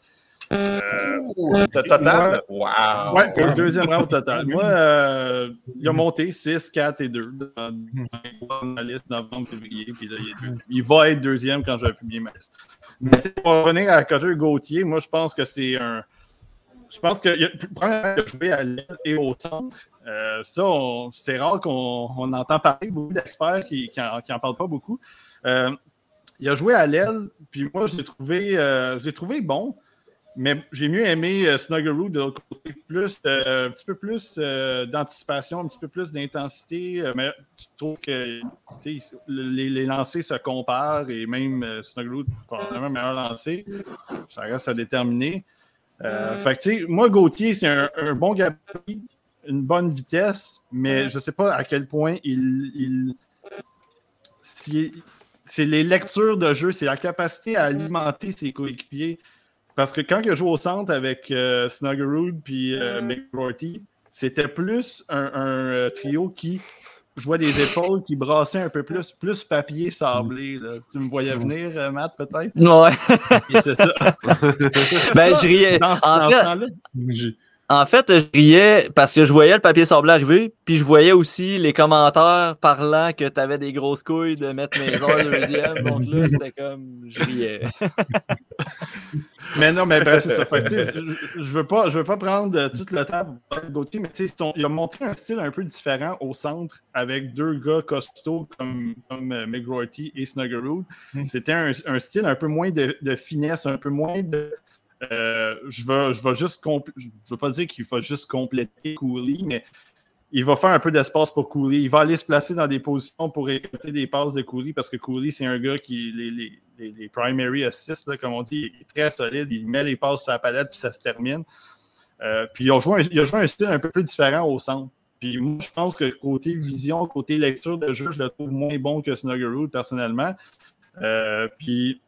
[SPEAKER 2] T- Total? Wow!
[SPEAKER 7] Ouais, au deuxième rang au total. Moi, euh, il a monté 6, 4 et 2 dans, dans ma liste novembre, février. Puis là, il, est deux- il va être deuxième quand je vais publier ma liste. Mais pour revenir à Cotter Gauthier, moi, je pense que c'est un. Je pense que premièrement, il a joué à l'aile et au centre. Euh, ça, c'est rare qu'on on entend parler, beaucoup d'experts qui n'en qui en parlent pas beaucoup. Euh, il a joué à l'aile, puis moi, je l'ai trouvé, euh, je l'ai trouvé bon. Mais j'ai mieux aimé euh, Snuggeroo de l'autre côté, plus, euh, un petit peu plus euh, d'anticipation, un petit peu plus d'intensité. euh, mais je trouve que les, les lancers se comparent et même Snuggeroo, probablement meilleur lancé. Ça reste à déterminer. Fait que, tu sais, moi, Gauthier, c'est un, un bon gabarit, une bonne vitesse, mais je ne sais pas à quel point il. il c'est les lectures de jeu, c'est la capacité à alimenter ses coéquipiers. Parce que quand il a joué au centre avec euh, Snuggerud puis euh, McGrorty, c'était plus un, un, euh, trio qui jouait des épaules, qui brassait un peu plus, plus papier sablé. là. Tu me voyais venir, euh, Matt, peut-être?
[SPEAKER 1] Ouais.
[SPEAKER 7] Et c'est ça.
[SPEAKER 1] ben, je riais.
[SPEAKER 7] Dans,
[SPEAKER 1] En
[SPEAKER 7] dans
[SPEAKER 1] fait-
[SPEAKER 7] ce temps-là.
[SPEAKER 1] En fait, je riais parce que je voyais le papier sablé arriver, puis je voyais aussi les commentaires parlant que tu avais des grosses couilles de mettre mes heures deuxième. Donc là, c'était comme. Je riais.
[SPEAKER 7] Mais non, mais bref, c'est ça. Fait que, tu sais, je, je veux pas, je veux pas prendre euh, tout le temps pour parler de Gauthier, mais tu sais, il a montré un style un peu différent au centre avec deux gars costauds comme, comme euh, McGroarty et Snuggerud.
[SPEAKER 5] Mm.
[SPEAKER 7] C'était un, un style un peu moins de, de finesse, un peu moins de. Euh, je vais, je vais juste je veux pas dire qu'il va juste compléter Cooley, mais il va faire un peu d'espace pour Cooley. Il va aller se placer dans des positions pour récolter des passes de Cooley parce que Cooley, c'est un gars qui, les, les, les, primary assists, comme on dit, il est très solide. Il met les passes sur la palette puis ça se termine. Euh, puis il a, joué un, a joué un style un peu plus différent au centre. Puis moi, je pense que côté vision, côté lecture de jeu, je le trouve moins bon que Snuggerud, personnellement. Euh, puis,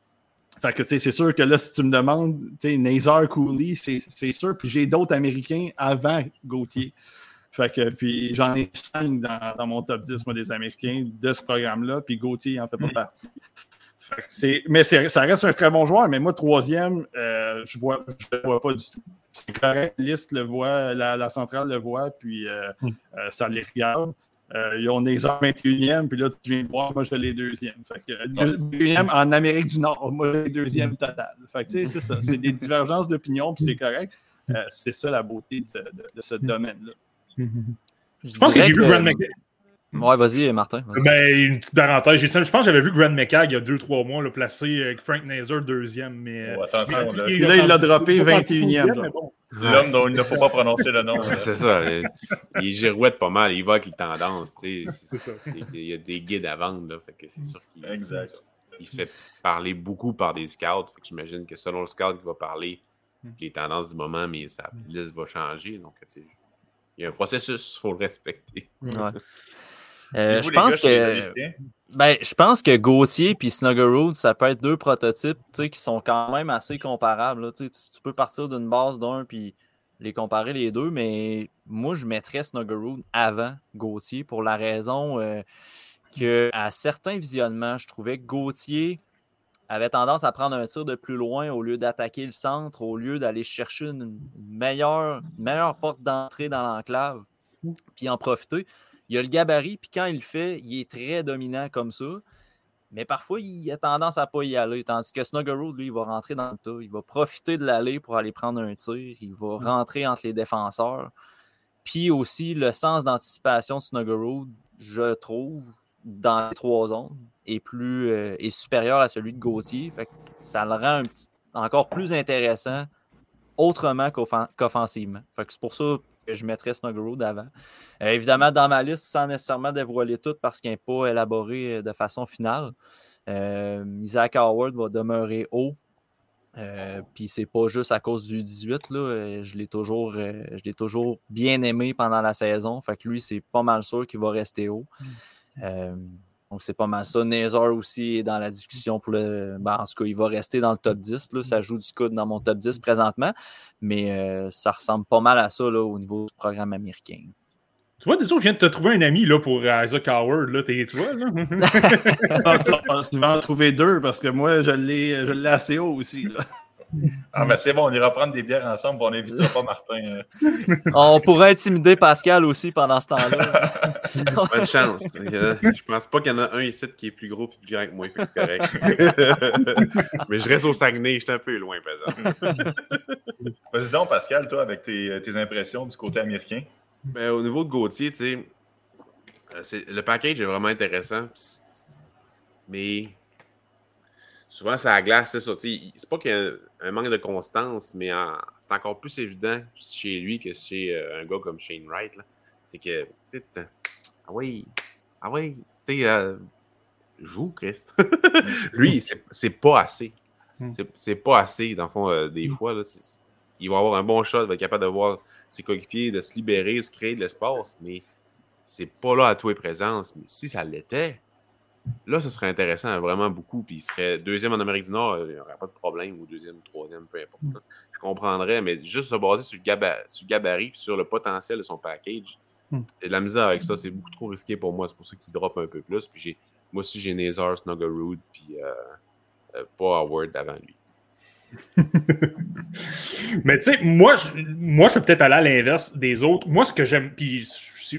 [SPEAKER 7] fait que, c'est sûr que là, si tu me demandes, Nazar Cooley, c'est sûr. Puis j'ai d'autres Américains avant Gauthier. Fait que, puis j'en ai cinq dans, dans mon top 10, moi, des Américains de ce programme-là, puis Gauthier en fait pas partie. Fait que c'est- mais ça reste un très bon joueur, mais moi, troisième, euh, je vois, je le vois pas du tout. C'est correct, List le voit, la, la centrale le voit, puis euh, euh, ça les regarde. Euh, ils ont des heures 21e, puis là, tu viens de voir, moi, je les deuxième. Fait que, euh, deuxième en Amérique du Nord, moi, les deuxième total. Fait que, tu sais, c'est ça. C'est des divergences d'opinion, puis c'est correct. Euh, c'est ça la beauté de, de- de ce domaine-là.
[SPEAKER 5] Je pense que j'ai vu Grand McCagg.
[SPEAKER 1] Ouais, vas-y, Martin. vas-y.
[SPEAKER 5] Ben, une petite parenthèse. J'ai- Je pense que j'avais vu Grand McCagg il y a 2-3 mois, là, placé avec Frank Nazer deuxième. Mais,
[SPEAKER 2] Oh, attention, là.
[SPEAKER 7] Puis là, il l'a droppé
[SPEAKER 5] pas
[SPEAKER 7] 21e,
[SPEAKER 5] mais
[SPEAKER 7] genre.
[SPEAKER 5] bon.
[SPEAKER 2] L'homme dont il ne faut pas prononcer le nom.
[SPEAKER 6] C'est ça. Il girouette pas mal. Il va
[SPEAKER 5] ça.
[SPEAKER 6] C'est- Il y a des guides à vendre. Là, fait que c'est sûr qu'il
[SPEAKER 2] Exact.
[SPEAKER 6] il se fait parler beaucoup par des scouts. Fait que j'imagine que selon le scout qui va parler,
[SPEAKER 5] Hmm.
[SPEAKER 6] les tendances du moment, mais sa liste va changer. Donc, il y a un processus, il faut le respecter.
[SPEAKER 1] Ouais. Euh,
[SPEAKER 2] vous,
[SPEAKER 1] je pense que. Ben, je pense que Gauthier et Snuggerud, ça peut être deux prototypes qui sont quand même assez comparables. là. Tu, peux partir d'une base d'un puis les comparer les deux, mais moi, je mettrais Snuggerud avant Gauthier pour la raison euh, que à certains visionnements, je trouvais que Gauthier avait tendance à prendre un tir de plus loin au lieu d'attaquer le centre, au lieu d'aller chercher une meilleure, meilleure porte d'entrée dans l'enclave, puis en profiter. Il a le gabarit, puis quand il le fait, il est très dominant comme ça. Mais parfois, il a tendance à pas y aller. Tandis que Snuggerud, lui, il va rentrer dans le tas. Il va profiter de l'aller pour aller prendre un tir. Il va rentrer entre les défenseurs. Puis aussi, le sens d'anticipation de Snuggerud, je trouve, dans les trois zones, est, plus, euh, est supérieur à celui de Gauthier. Fait que ça le rend un petit- encore plus intéressant autrement qu'offen- qu'offensivement. C'est pour ça que je mettrais Snuggerud avant. Euh, évidemment, dans ma liste, sans nécessairement dévoiler tout parce qu'il n'est pas élaboré euh, de façon finale, euh, Isaac Howard va demeurer haut. Euh, Puis c'est pas juste à cause du 18. Là, je l'ai toujours, je toujours bien aimé pendant la saison. Fait que lui, c'est pas mal sûr qu'il va rester haut. Euh, donc c'est pas mal ça. Nazar aussi est dans la discussion pour le. ben, en tout cas, il va rester dans le top 10. Là. Ça joue du coude dans mon top 10 présentement. Mais euh, ça ressemble pas mal à ça là, au niveau du programme américain.
[SPEAKER 5] Tu vois, déjà, je viens de te trouver un ami là, pour euh, Isaac Howard. Là, t'es- tu vois, là?
[SPEAKER 7] Toi, tu vas en trouver deux parce que moi, je l'ai je l'ai assez haut aussi. là.
[SPEAKER 2] Ah, ben c'est bon, on ira prendre des bières ensemble, on n'invitera pas Martin. euh.
[SPEAKER 1] On pourrait intimider Pascal aussi pendant ce temps-là.
[SPEAKER 6] Bonne chance. A- Je pense pas qu'il y en a un ici qui est plus gros et plus grand que moi, c'est correct. Mais je reste au Saguenay, je suis un peu loin, par exemple.
[SPEAKER 2] Vas-y donc, Pascal, toi, avec tes, tes impressions du côté américain.
[SPEAKER 6] Ben, au niveau de Gauthier, tu sais, euh, le package est vraiment intéressant. Mais souvent, c'est à la glace, c'est ça. C'est pas qu'il y a un manque de constance, mais en- c'est encore plus évident chez lui que chez euh, un gars comme Shane Wright. là. C'est que, tu sais, ah oui, ah oui, tu sais, euh, joue, Christ. lui, c'est- pas assez.
[SPEAKER 5] Hmm.
[SPEAKER 6] C'est- pas assez, dans le fond, euh, des fois. Là, il va avoir un bon shot, il va être capable de voir ses coéquipiers, de se libérer, de se créer de l'espace, mais c'est pas là à tous les présences. Mais si ça l'était, là, ce serait intéressant vraiment beaucoup. Puis il serait deuxième en Amérique du Nord, euh, il n'y aurait pas de problème, ou deuxième, troisième, peu importe. là. Je comprendrais, mais juste se baser sur le, gaba- sur le gabarit puis sur le potentiel de son package, j'ai de la misère avec ça. C'est beaucoup trop risqué pour moi. C'est pour ça qu'il drop un peu plus. Puis j'ai, moi aussi, j'ai Nazar, Snuggerud, puis euh, euh, pas Howard avant lui.
[SPEAKER 5] Mais tu sais, moi, je, moi, je peux peut-être aller à l'inverse des autres. Moi, ce que j'aime, puis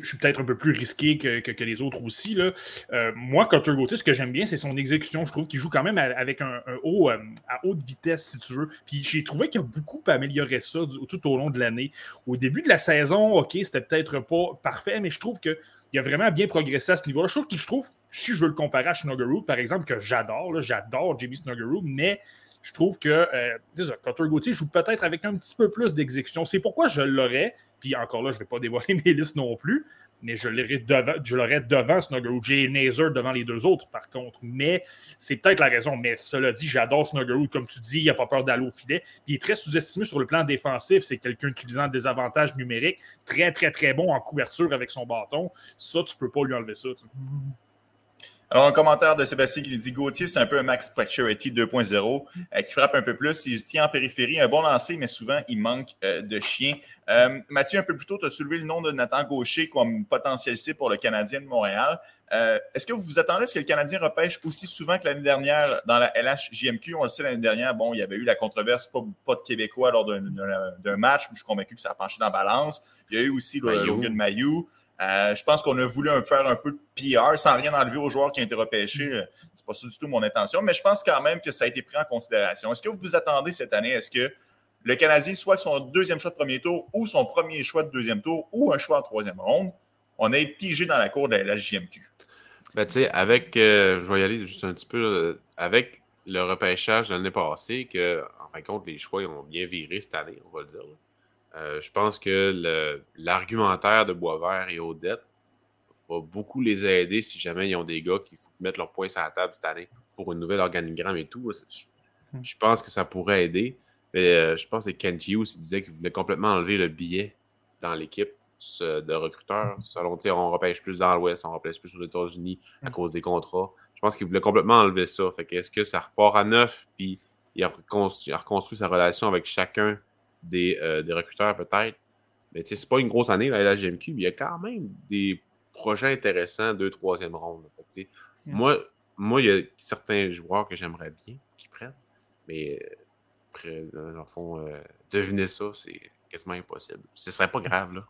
[SPEAKER 5] je suis peut-être un peu plus risqué que, les autres aussi. Euh, moi, Cutter Gauthier, ce que j'aime bien, c'est son exécution. Je trouve qu'il joue quand même avec un, haut, euh, à haute vitesse, si tu veux. Puis j'ai trouvé qu'il a beaucoup amélioré ça tout au long de l'année. Au début de la saison, OK, c'était peut-être pas parfait, mais je trouve qu'il a vraiment bien progressé à ce niveau-là. Je trouve que je trouve, si je veux le comparer à Snuggeroo, par exemple, que j'adore, j'adore Jamie Snuggeroo, mais je trouve que euh, Cutter Gauthier joue peut-être avec un petit peu plus d'exécution. C'est pourquoi je l'aurais. Puis encore là, je ne vais pas dévoiler mes listes non plus, mais je l'aurais devant, je l'aurais devant Snuggeroo. J'ai Nazer devant les deux autres, par contre. Mais c'est peut-être la raison. Mais cela dit, j'adore Snuggeroo. Comme tu dis, il n'a pas peur d'aller au filet. il est très sous-estimé sur le plan défensif. C'est quelqu'un utilisant des avantages numériques. Très, très, très bon en couverture avec son bâton. Ça, tu ne peux pas lui enlever ça.
[SPEAKER 2] Alors, un commentaire de Sébastien qui lui dit Gauthier, c'est un peu un Max Pacioretty 2.0 euh, qui frappe un peu plus. Il tient en périphérie, un bon lancer, mais souvent, il manque euh, de chien. Euh, Mathieu, un peu plus tôt, tu as soulevé le nom de Nathan Gaucher comme potentiel C pour le Canadien de Montréal. Est-ce que vous vous attendez à ce que le Canadien repêche aussi souvent que l'année dernière dans la LHJMQ? On le sait, l'année dernière, bon, il y avait eu la controverse, pas, pas de Québécois lors d'un match. Je suis convaincu que ça a penché dans la balance. Il y a eu aussi le Logan Mayou. Euh, je pense qu'on a voulu faire un peu de PR sans rien enlever aux joueurs qui ont été repêchés. Mm. C'est pas ça du tout mon intention, mais je pense quand même que ça a été pris en considération. Est-ce que vous vous attendez cette année? Est-ce que le Canadien soit son deuxième choix de premier tour ou son premier choix de deuxième tour ou un choix en troisième ronde, on est pigé dans la cour de la JMQ?
[SPEAKER 6] Ben, tu sais, avec, euh, je vais y aller juste un petit peu, avec le repêchage de l'année passée, que, en fin de compte, les choix ont bien viré cette année, on va le dire. Euh, je pense que l'argumentaire de Boisvert et Odette va beaucoup les aider si jamais ils ont des gars qui mettent leur points sur la table cette année pour une nouvelle organigramme et tout. Hmm. Je, pense que ça pourrait aider. Mais euh, je pense que Kent Hughes disait qu'il voulait complètement enlever le billet dans l'équipe de recruteurs. Hmm. Selon, on repêche plus dans l'Ouest, on repêche plus aux États-Unis à hmm. cause des contrats. Je pense qu'il voulait complètement enlever ça. Fait que est-ce que ça repart à neuf, puis il a reconstruit sa relation avec chacun euh, des, recruteurs peut-être. Mais c'est pas une grosse année, la LHGMQ, mais il y a quand même des projets intéressants, deux, troisième ronde. Moi, moi, il y a certains joueurs que j'aimerais bien qu'ils prennent, mais après, dans le fond, euh, deviner ça, c'est quasiment impossible. Ce serait pas grave, là.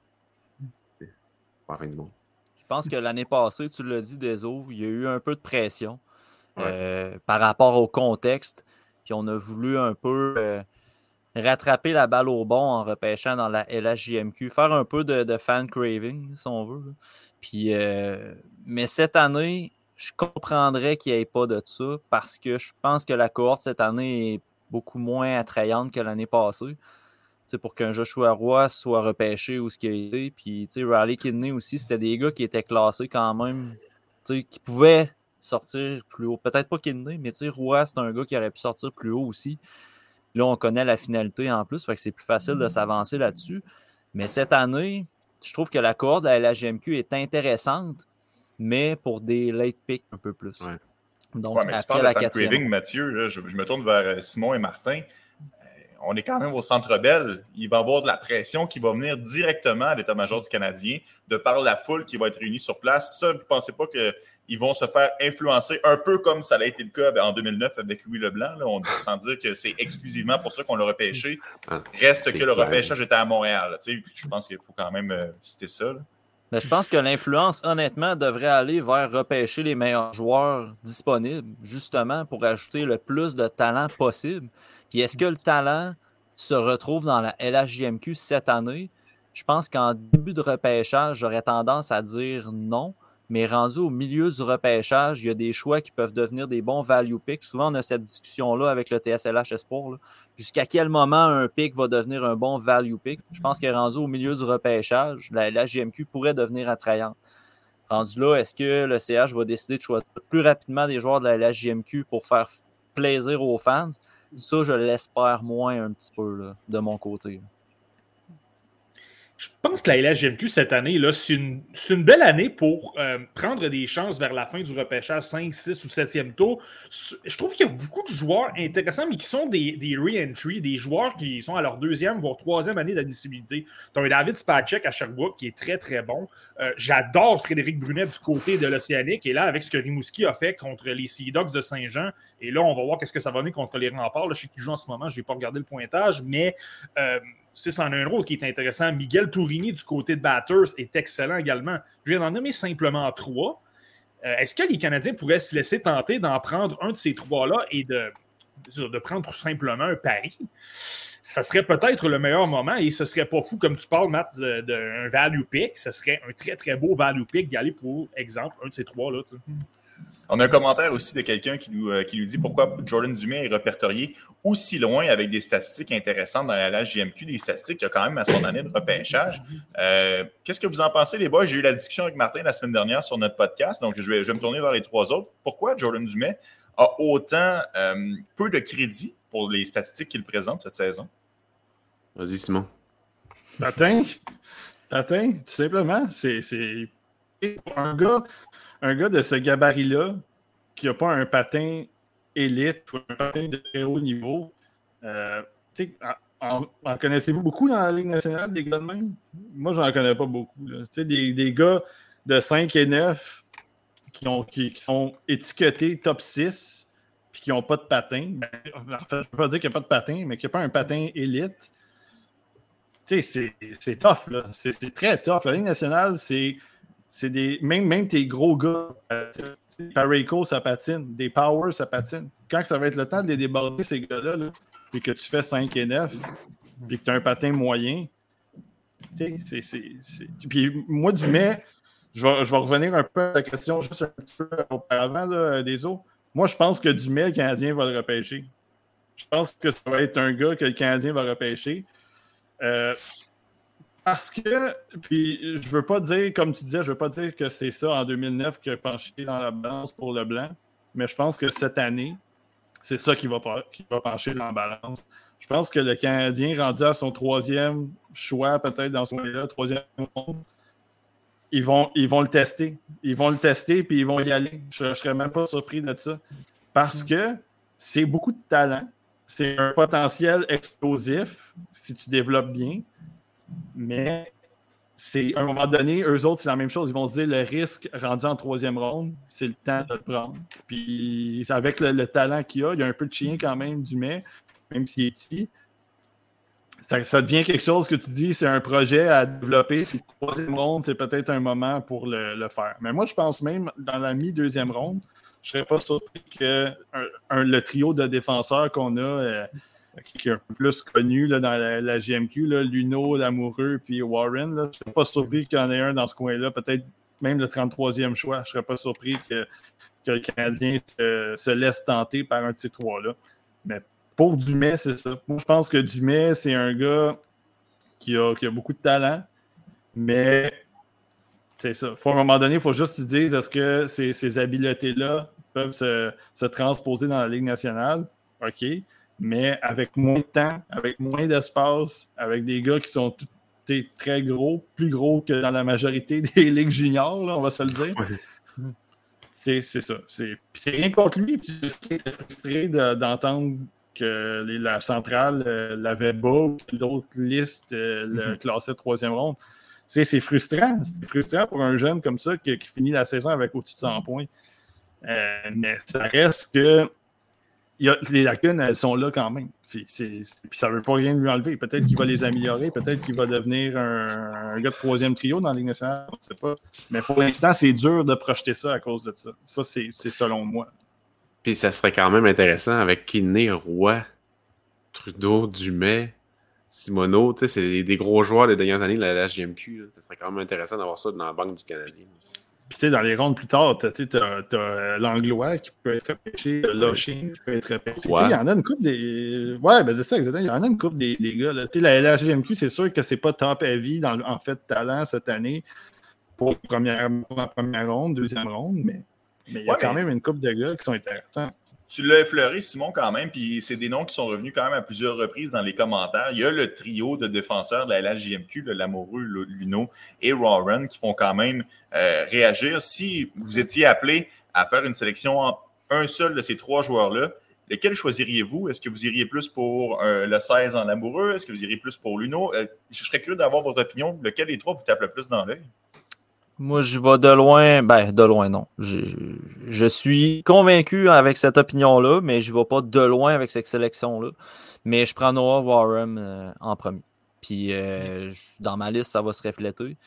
[SPEAKER 6] Pas fin du monde.
[SPEAKER 1] Je pense que l'année passée, tu l'as dit, Deso, il y a eu un peu de pression euh, par rapport au contexte. Puis on a voulu un peu rattraper la balle au bon en repêchant dans la LHJMQ, faire un peu de, fan craving, si on veut. Euh, mais cette année, je comprendrais qu'il n'y ait pas de ça parce que je pense que la cohorte cette année est beaucoup moins attrayante que l'année passée. pour qu'un Joshua Roy soit repêché ou ce qu'il a été. Puis, Riley Kidney aussi, c'était des gars qui étaient classés quand même, qui pouvaient sortir plus haut. Peut-être pas Kidney, mais Roy, c'est un gars qui aurait pu sortir plus haut aussi. Là, on connaît la finalité en plus, fait que c'est plus facile de s'avancer là-dessus. Mais cette année, je trouve que la corde à la GMQ est intéressante, mais pour des late picks un peu plus.
[SPEAKER 2] Donc, mais tu parles de time trading, Mathieu. je, me tourne vers euh, Simon et Martin. Euh, on est quand même au centre belle. Il va y avoir de la pression qui va venir directement à l'état-major du Canadien de par la foule qui va être réunie sur place. Ça, vous ne pensez pas que ils vont se faire influencer un peu comme ça a été le cas en 2009 avec Louis Leblanc. Là, on, sans dire que c'est exclusivement pour ça qu'on l'a repêché. Ah, Reste que le repêchage était à Montréal. je pense qu'il faut quand même euh, citer ça.
[SPEAKER 1] Mais je pense que l'influence, honnêtement, devrait aller vers repêcher les meilleurs joueurs disponibles, justement pour ajouter le plus de talent possible. Puis est-ce que le talent se retrouve dans la LHJMQ cette année? Je pense qu'en début de repêchage, j'aurais tendance à dire non mais rendu au milieu du repêchage, il y a des choix qui peuvent devenir des bons value picks. Souvent, on a cette discussion-là avec le TSLH Esport. Jusqu'à quel moment un pick va devenir un bon value pick? Je pense que rendu au milieu du repêchage, la, GMQ pourrait devenir attrayante. Rendu là, est-ce que le CH va décider de choisir plus rapidement des joueurs de la GMQ pour faire plaisir aux fans? Ça, je l'espère moins un petit peu de mon côté.
[SPEAKER 5] Je pense que la LHGMQ cette année, c'est une, une belle année pour euh, prendre des chances vers la fin du repêchage 5, 6 ou 7e tour. Je trouve qu'il y a beaucoup de joueurs intéressants, mais qui sont des, des re-entry, des joueurs qui sont à leur deuxième, voire troisième année d'admissibilité. Tu as David Spacek à Sherbrooke qui est très, très bon. Euh, j'adore Frédéric Brunet du côté de l'Océanique. Et là, avec ce que Rimouski a fait contre les Sea Dogs de Saint-Jean, et là, on va voir qu'est-ce que ça va donner contre les remparts. Je sais qu'il joue en ce moment, je n'ai pas regardé le pointage, mais euh, c'est c'en a un rôle qui est intéressant. Miguel Tourini du côté de Batters est excellent également. Je viens d'en nommer simplement trois. Euh, Est-ce que les Canadiens pourraient se laisser tenter d'en prendre un de ces trois-là et de, de prendre tout simplement un pari? Ça serait peut-être le meilleur moment et ce serait pas fou, comme tu parles, Matt, d'un value pick. Ce serait un très, très beau value pick d'y aller pour, exemple, un de ces trois-là. tu sais.
[SPEAKER 2] On a un commentaire aussi de quelqu'un qui, nous, euh, qui nous dit pourquoi Jordan Dumais est répertorié aussi loin avec des statistiques intéressantes dans la LHJMQ, des statistiques qui a quand même à son année de repêchage. Euh, Qu'est-ce que vous en pensez, les boys? J'ai eu la discussion avec Martin la semaine dernière sur notre podcast, donc je vais, je vais me tourner vers les trois autres. Pourquoi Jordan Dumais a autant euh, peu de crédit pour les statistiques qu'il présente cette saison?
[SPEAKER 6] Vas-y, Simon.
[SPEAKER 7] Patin, patin, tout simplement, c'est un gars, un gars de ce gabarit-là qui n'a pas un patin élite ou un patin de très haut niveau. euh, en, en- connaissez-vous beaucoup dans la Ligue nationale, des gars de même? Moi, j'en connais pas beaucoup. des, des gars de 5 et 9 qui, ont, qui, sont étiquetés top 6 puis qui n'ont pas de patin. Ben, en fait, je ne peux pas dire qu'il n'y a pas de patin, mais qu'il n'y a pas un patin élite c'est- tough, c'est très tough. La Ligue nationale, c'est c'est des. Même, même tes gros gars, euh, Parayco, ça patine. Des Powers, ça patine. Quand ça va être le temps de les déborder, ces gars-là, là, puis que tu fais 5 et 9, puis que tu as un patin moyen, tu sais, c'est- Puis moi, du mai, je vais, je vais revenir un peu à la question juste un petit peu auparavant là, des autres. Moi, je pense que Dumais, le Canadien va le repêcher. Je pense que ça va être un gars que le Canadien va repêcher. Euh, parce que, puis je veux pas dire, comme tu disais, je veux pas dire que c'est ça en 2009 qui a penché dans la balance pour le blanc, mais je pense que cette année, c'est ça qui va, qui va pencher dans la balance. Je pense que le Canadien, rendu à son troisième choix, peut-être dans ce moment-là, troisième ronde, ils vont, ils vont le tester. Ils vont le tester, puis ils vont y aller. Je ne serais même pas surpris de ça. Parce que c'est beaucoup de talent. C'est un potentiel explosif si tu développes bien. Mais c'est à un moment donné, eux autres, c'est la même chose. Ils vont se dire le risque rendu en troisième ronde, c'est le temps de le prendre. Puis avec le, le talent qu'il a, il y a un peu de chien quand même du mai, même s'il est petit. Ça, devient quelque chose que tu dis, c'est un projet à développer. Puis troisième ronde, c'est peut-être un moment pour le, faire. Mais moi, je pense même dans la mi-deuxième ronde, je ne serais pas surpris que le trio de défenseurs qu'on a, euh, qui est un peu plus connu là, dans la, GMQ, Luno, Lamoureux, puis Warren, je ne serais pas surpris qu'il y en ait un dans ce coin-là, peut-être même le 33e choix. Je ne serais pas surpris que, le Canadien se, se laisse tenter par un de ces trois-là. Mais pour Dumais, c'est ça. Moi, je pense que Dumais, c'est un gars qui a, beaucoup de talent, mais c'est ça. Faut, à un moment donné, il faut juste tu dises est-ce que ces, ces habiletés-là peuvent se, se transposer dans la Ligue nationale? OK. Mais avec moins de temps, avec moins d'espace, avec des gars qui sont très gros, plus gros que dans la majorité des ligues juniors, là, on va se le dire. C'est c'est ça. C'est rien contre lui. Puis était frustré de- d'entendre que les- la centrale euh, l'avait bas que d'autres listes euh, le classaient troisième ronde. Tu sais, C'est frustrant. C'est frustrant pour un jeune comme ça qui, qui finit la saison avec au-dessus de 100 points. Euh, mais ça reste que les lacunes, elles sont là quand même. Puis, ça ne veut pas rien lui enlever. Peut-être qu'il va les améliorer. Peut-être qu'il va devenir un, gars de troisième trio dans la. On ne sait pas. Mais pour l'instant, c'est dur de projeter ça à cause de ça. Ça, c'est selon moi.
[SPEAKER 6] Puis ça serait quand même intéressant avec Kinney, Roy, Trudeau, Dumais, Simoneau. Tu sais, c'est des, gros joueurs des dernières années de la LHJMQ. Ça serait quand même intéressant d'avoir ça dans la banque du Canadien.
[SPEAKER 7] Puis, tu sais, dans les rondes plus tard, tu as, l'Anglois qui peut être repêché, t'as Lochin qui peut être repêché. Tu sais,
[SPEAKER 6] Ouais.
[SPEAKER 7] Il y en a une coupe des. Ouais, ben c'est ça, exactement. Il y en a une coupe des, des gars. là. Tu sais, la LHGMQ, c'est sûr que c'est pas top heavy dans, en fait talent cette année pour, la première, pour la première ronde, deuxième ronde, mais Mais il y a
[SPEAKER 2] Ouais,
[SPEAKER 7] quand
[SPEAKER 2] mais-
[SPEAKER 7] même une couple de gars qui sont intéressants.
[SPEAKER 2] Tu l'as effleuré, Simon, quand même, puis c'est des noms qui sont revenus quand même à plusieurs reprises dans les commentaires. Il y a le trio de défenseurs de la LHJMQ, le Lamoureux, Luno et Warren, qui font quand même euh, réagir. Si vous étiez appelé à faire une sélection en un seul de ces trois joueurs-là, lequel choisiriez-vous? Est-ce que vous iriez plus pour euh, le 16 en Lamoureux? Est-ce que vous iriez plus pour Luno? Euh, je serais curieux d'avoir votre opinion. Lequel des trois vous tape le plus dans l'œil?
[SPEAKER 1] Moi, je vais de loin. Ben, de loin, non. Je, je- suis convaincu avec cette opinion-là, mais je ne vais pas de loin avec cette sélection-là. Mais je prends Noah Warren euh, en premier. Puis euh, dans ma liste, ça va se refléter.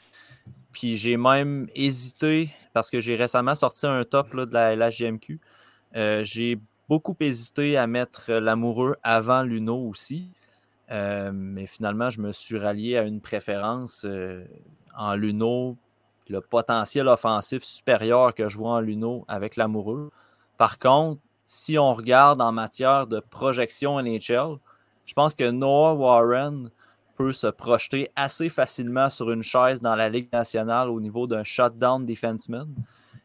[SPEAKER 1] Puis j'ai même hésité, parce que j'ai récemment sorti un top là, de la LHJMQ. Euh, j'ai beaucoup hésité à mettre l'amoureux avant Luno aussi. Euh, mais finalement, je me suis rallié à une préférence euh, en Luno le potentiel offensif supérieur que je vois en Luno avec l'amoureux. Par contre, si on regarde en matière de projection NHL, je pense que Noah Warren peut se projeter assez facilement sur une chaise dans la Ligue nationale au niveau d'un shutdown defenseman.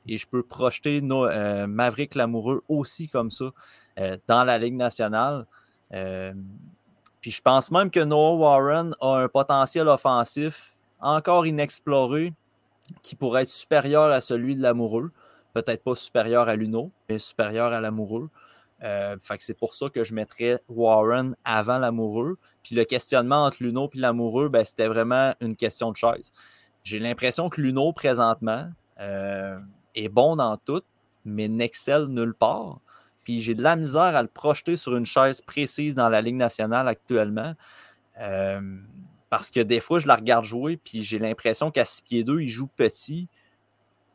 [SPEAKER 1] Et je peux projeter euh, Maverick Lamoureux aussi comme ça euh, dans la Ligue nationale. Euh, puis je pense même que Noah Warren a un potentiel offensif encore inexploré qui pourrait être supérieur à celui de l'amoureux. Peut-être pas supérieur à Luno, mais supérieur à l'amoureux. Euh, c'est pour ça que je mettrais Warren avant l'amoureux. Puis le questionnement entre Luno et l'amoureux, ben, c'était vraiment une question de chaise. J'ai l'impression que Luno, présentement, euh, est bon dans tout, mais n'excelle nulle part. Puis j'ai de la misère à le projeter sur une chaise précise dans la Ligue nationale actuellement. Euh, parce que des fois, je la regarde jouer, puis j'ai l'impression qu'à 6 pieds 2, il joue petit.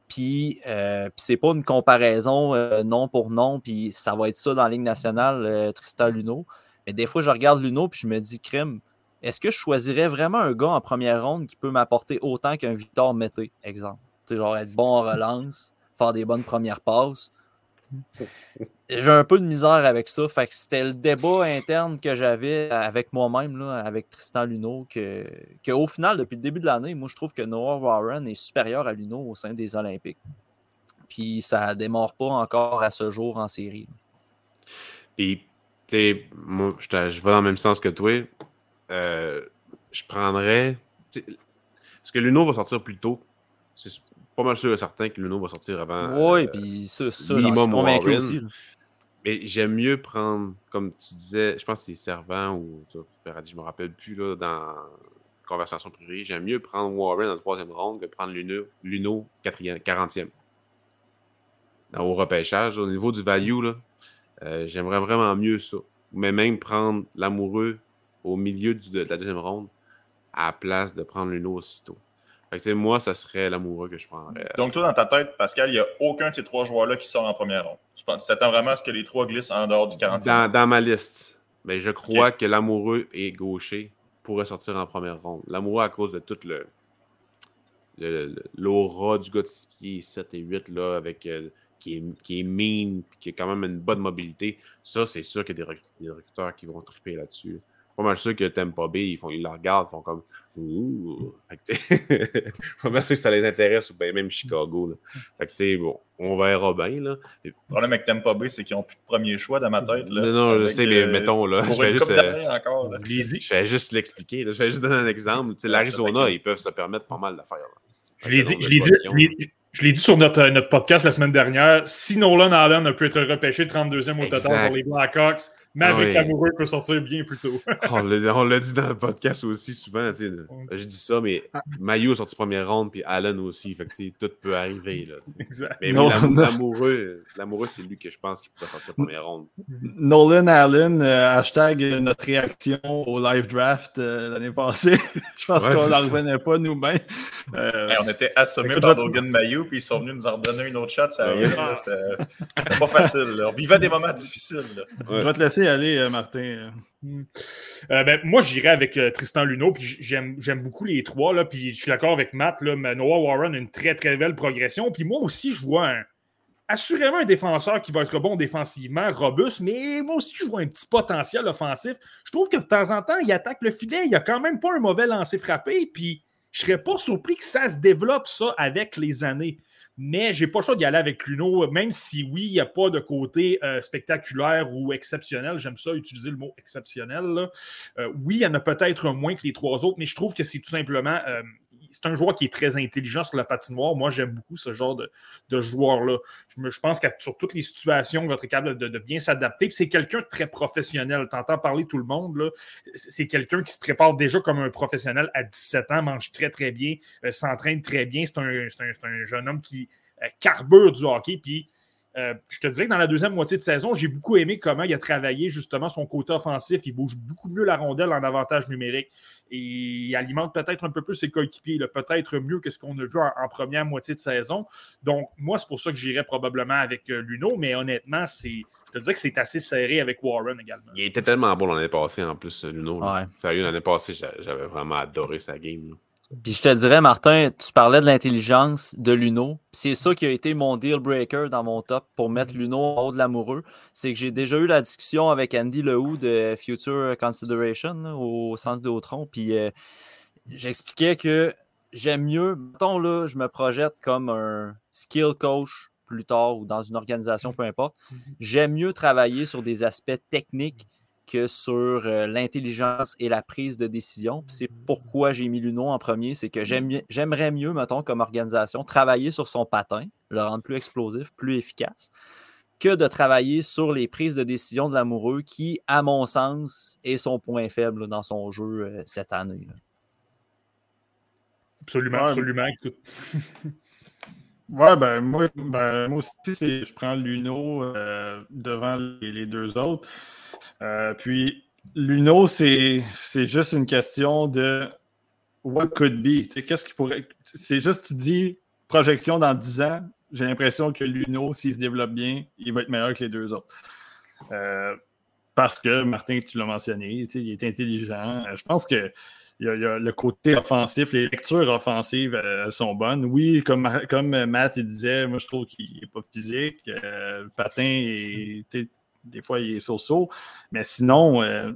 [SPEAKER 1] Puis, euh, puis c'est pas une comparaison euh, non pour non, puis ça va être ça dans la Ligue nationale, euh, Tristan Luno. Mais des fois, je regarde Luno, puis je me dis, crime, est-ce que je choisirais vraiment un gars en première ronde qui peut m'apporter autant qu'un Victor Mété, exemple? Tu sais, genre être bon en relance, faire des bonnes premières passes. J'ai un peu de misère avec ça. Fait que c'était le débat interne que j'avais avec moi-même, avec Tristan Luno, que, que au final, depuis le début de l'année, moi, je trouve que Noah Warren est supérieur à Luno au sein des Olympiques. Puis ça démarre pas encore à ce jour en série.
[SPEAKER 6] Puis, tu sais, moi, je, vais dans le même sens que toi. Euh, je prendrais. Est-ce que Luno va sortir plus tôt? Pas mal sûr et certain que Luno va sortir avant.
[SPEAKER 1] Oui,
[SPEAKER 6] euh,
[SPEAKER 1] puis ça, ça
[SPEAKER 6] minimum
[SPEAKER 1] convaincu aussi. là.
[SPEAKER 6] Mais j'aime mieux prendre, comme tu disais, je pense que c'est Servant ou Paradis, je me rappelle plus là, dans conversation privée. J'aime mieux prendre Warren en troisième ronde que prendre Luno, Luno quatrième, 40e. Dans- Au repêchage, au niveau du value, là, euh, j'aimerais vraiment mieux ça. Mais même prendre l'amoureux au milieu du- de la deuxième ronde à la place de prendre Luno aussitôt. Fait que, moi, ça serait l'amoureux que je prendrais.
[SPEAKER 2] Donc, toi, dans ta tête, Pascal, il n'y a aucun de ces trois joueurs-là qui sort en première ronde. Tu t'attends vraiment à ce que les trois glissent en dehors du 40
[SPEAKER 6] Dans, dans ma liste, mais je crois que l'amoureux et gaucher pourraient sortir en première ronde. L'amoureux à cause de tout le l'aura du gars de 6 pieds 7 et 8 là, avec, euh, qui, est, qui est mean qui a quand même une bonne mobilité. Ça, c'est sûr qu'il y a des recruteurs qui vont triper là-dessus. Pas mal sûr que Tampa Bay, ils, font, ils la regardent, ils font comme Ouh. Pas mal sûr que ça les intéresse, ou ben même Chicago. Là. Fait que, tu sais, bon, on verra bien. Là.
[SPEAKER 2] Le problème avec Tampa Bay, c'est qu'ils n'ont plus de premier choix dans ma tête. Là,
[SPEAKER 6] non, non, je sais, mais
[SPEAKER 2] euh,
[SPEAKER 6] mettons, là, je
[SPEAKER 2] une
[SPEAKER 6] juste. euh,
[SPEAKER 2] d'années encore. là.
[SPEAKER 5] Je l'ai dit.
[SPEAKER 6] Je vais juste l'expliquer. Je vais juste donner un exemple. L'Arizona, ils peuvent se permettre pas mal d'affaires. là.
[SPEAKER 5] Je l'ai dit, je l'ai dit,
[SPEAKER 6] de
[SPEAKER 5] je l'ai- je l'ai dit sur notre, euh, notre podcast la semaine dernière. Si Nolan Allen a pu être repêché 32e au total pour les Blackhawks, Maverick
[SPEAKER 6] Oui.
[SPEAKER 5] Lamoureux peut sortir bien plus tôt.
[SPEAKER 6] On l'a on l'a dit dans le podcast aussi souvent. Je dis ça, mais Mayo est sorti première ronde, puis Allen aussi. Fait que, tout peut arriver. Là,
[SPEAKER 5] exact.
[SPEAKER 6] mais oui, l'amoureux, l'amoureux, c'est lui que je pense qui pourrait sortir première ronde.
[SPEAKER 7] Nolan Allen, euh, hashtag euh, notre réaction au live draft euh, l'année passée. Je pense
[SPEAKER 6] Ouais,
[SPEAKER 7] qu'on n'en revenait pas nous-mêmes. Euh,
[SPEAKER 2] Hey, on était assommés par Logan Mayou, puis ils sont venus nous en redonner une autre shot. Ça
[SPEAKER 6] Ouais.
[SPEAKER 2] arrive, là, C'était c'était pas facile. là. On vivait des moments difficiles. là.
[SPEAKER 6] Ouais.
[SPEAKER 7] Je vais te laisser aller, euh, Martin.
[SPEAKER 5] Euh, ben, moi, j'irais avec euh, Tristan Luno, puis j'aime, beaucoup les trois, puis je suis d'accord avec Matt, Noah Warren a une très, très belle progression, puis moi aussi, je vois un- assurément un défenseur qui va être bon défensivement, robuste, mais moi aussi, je vois un petit potentiel offensif. Je trouve que de temps en temps, il attaque le filet, il a quand même pas un mauvais lancer frappé, puis je serais pas surpris que ça se développe, avec les années. Mais j'ai pas le choix d'y aller avec Luno, même si oui, il n'y a pas de côté euh, spectaculaire ou exceptionnel. J'aime ça utiliser le mot exceptionnel. Euh, oui, il y en a peut-être moins que les trois autres, mais je trouve que c'est tout simplement. C'est un joueur qui est très intelligent sur la patinoire. Moi, j'aime beaucoup ce genre de, joueur-là. Je, pense que sur toutes les situations, il va capable de, bien s'adapter. C'est quelqu'un de très professionnel. Tu entends parler tout le monde. C'est quelqu'un qui se prépare déjà comme un professionnel à 17 ans, mange très, très bien, euh, s'entraîne très bien. C'est un jeune homme qui euh, carbure du hockey. Puis euh, je te dirais que dans la deuxième moitié de saison, j'ai beaucoup aimé comment il a travaillé justement son côté offensif. Il bouge beaucoup mieux la rondelle en avantage numérique et il alimente peut-être un peu plus ses coéquipiers, peut-être mieux que ce qu'on a vu en, en première moitié de saison. Donc, moi, c'est pour ça que j'irais probablement avec euh, Luno, mais honnêtement, c'est, je te dirais que c'est assez serré avec Warren également.
[SPEAKER 6] Il était tellement bon l'année passée en plus, Luno. là.
[SPEAKER 1] Ouais.
[SPEAKER 6] Sérieux, l'année passée, j'a- j'avais vraiment adoré sa game. là.
[SPEAKER 1] Puis je te dirais, Martin, tu parlais de l'intelligence de Luno. C'est ça qui a été mon deal breaker dans mon top pour mettre Luno en haut de l'amoureux. C'est que j'ai déjà eu la discussion avec Andy Lehoux de Future Consideration là, au centre d'Autron. Puis euh, j'expliquais que j'aime mieux, mettons là, je me projette comme un skill coach plus tard ou dans une organisation, peu importe. J'aime mieux travailler sur des aspects techniques que sur euh, l'intelligence et la prise de décision. C'est pourquoi j'ai mis Luno en premier, c'est que mieux- j'aimerais mieux, mettons, comme organisation, travailler sur son patin, le rendre plus explosif, plus efficace, que de travailler sur les prises de décision de l'amoureux qui, à mon sens, est son point faible là, dans son jeu euh, cette année. là.
[SPEAKER 5] Absolument,
[SPEAKER 7] Ouais.
[SPEAKER 5] absolument.
[SPEAKER 7] Ouais, ben moi, ben, moi aussi, je prends Luno euh, devant les, les deux autres. Euh, puis Luno, c'est juste une question de what could be. Qu'est-ce qui pourrait. C'est juste, tu dis projection dans 10 ans. J'ai l'impression que Luno, s'il se développe bien, il va être meilleur que les deux autres. Euh, parce que, Martin, tu l'as mentionné, il est intelligent. Euh, Je pense que il y, a, le côté offensif, les lectures offensives sont bonnes. Oui, comme, comme Matt il disait, moi je trouve qu'il n'est pas physique. patin, est, des fois, il est so-so. Mais sinon, euh,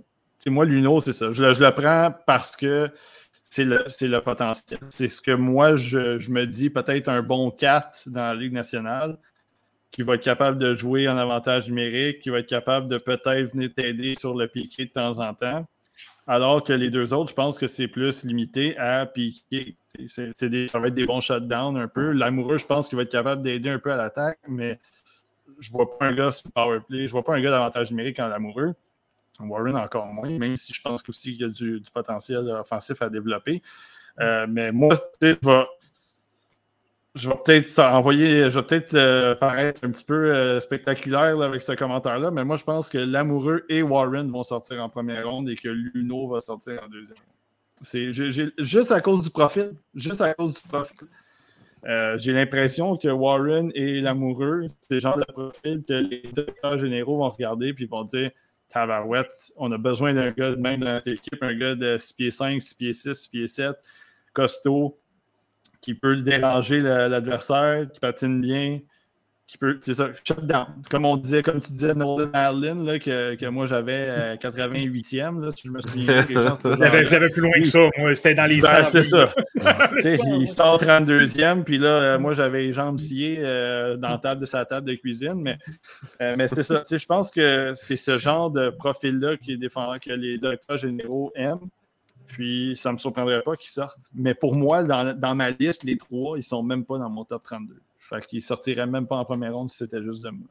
[SPEAKER 7] moi, Luno, c'est ça. Je, le- je le prends parce que c'est le, le potentiel. C'est ce que moi, je, je me dis, peut-être un bon 4 dans la Ligue nationale qui va être capable de jouer en avantage numérique, qui va être capable de peut-être venir t'aider sur le piqué de temps en temps. Alors que les deux autres, je pense que c'est plus limité à piquer. Ça va être des bons shutdowns un peu. L'amoureux, je pense qu'il va être capable d'aider un peu à l'attaque, mais je vois pas un gars sur le powerplay. Je vois pas un gars d'avantage numérique en l'amoureux. Warren encore moins, même si je pense qu'il y a du, du potentiel offensif à développer. Euh, mais moi, je vais, je vais peut-être envoyer, je vais peut-être euh, paraître un petit peu euh, spectaculaire avec ce commentaire-là, mais moi je pense que l'amoureux et Warren vont sortir en première ronde et que Luno va sortir en deuxième. C'est juste à cause du profil. Juste à cause du profil. Euh, j'ai l'impression que Warren et l'amoureux, c'est le genre de profil que les directeurs généraux vont regarder puis vont dire Tabarouette, on a besoin d'un gars de même dans notre équipe, un gars de 6 pieds 5, 6 pieds 6, 6 pieds 7, costaud, qui peut déranger l'adversaire, qui patine bien, qui peut. C'est ça, shutdown. Comme on disait, comme tu disais, Nolan Allen, là, que, que moi j'avais euh, 88e, là, si je me souviens.
[SPEAKER 5] l'avais plus loin que ça. Moi, c'était dans les
[SPEAKER 7] Ben,
[SPEAKER 5] 100,
[SPEAKER 7] c'est ça. Tu sais, il sort 32e, puis là, euh, moi, j'avais les jambes sciées euh, dans la table de sa table de cuisine. Mais, euh, mais c'était ça. Tu sais, je pense que c'est ce genre de profil-là qui est défendant, que les directeurs généraux aiment. Puis, ça ne me surprendrait pas qu'ils sortent. Mais pour moi, dans, dans ma liste, les trois, ils ne sont même pas dans mon top 32. Fait qu'ils ne sortiraient même pas en première ronde si c'était juste de moi.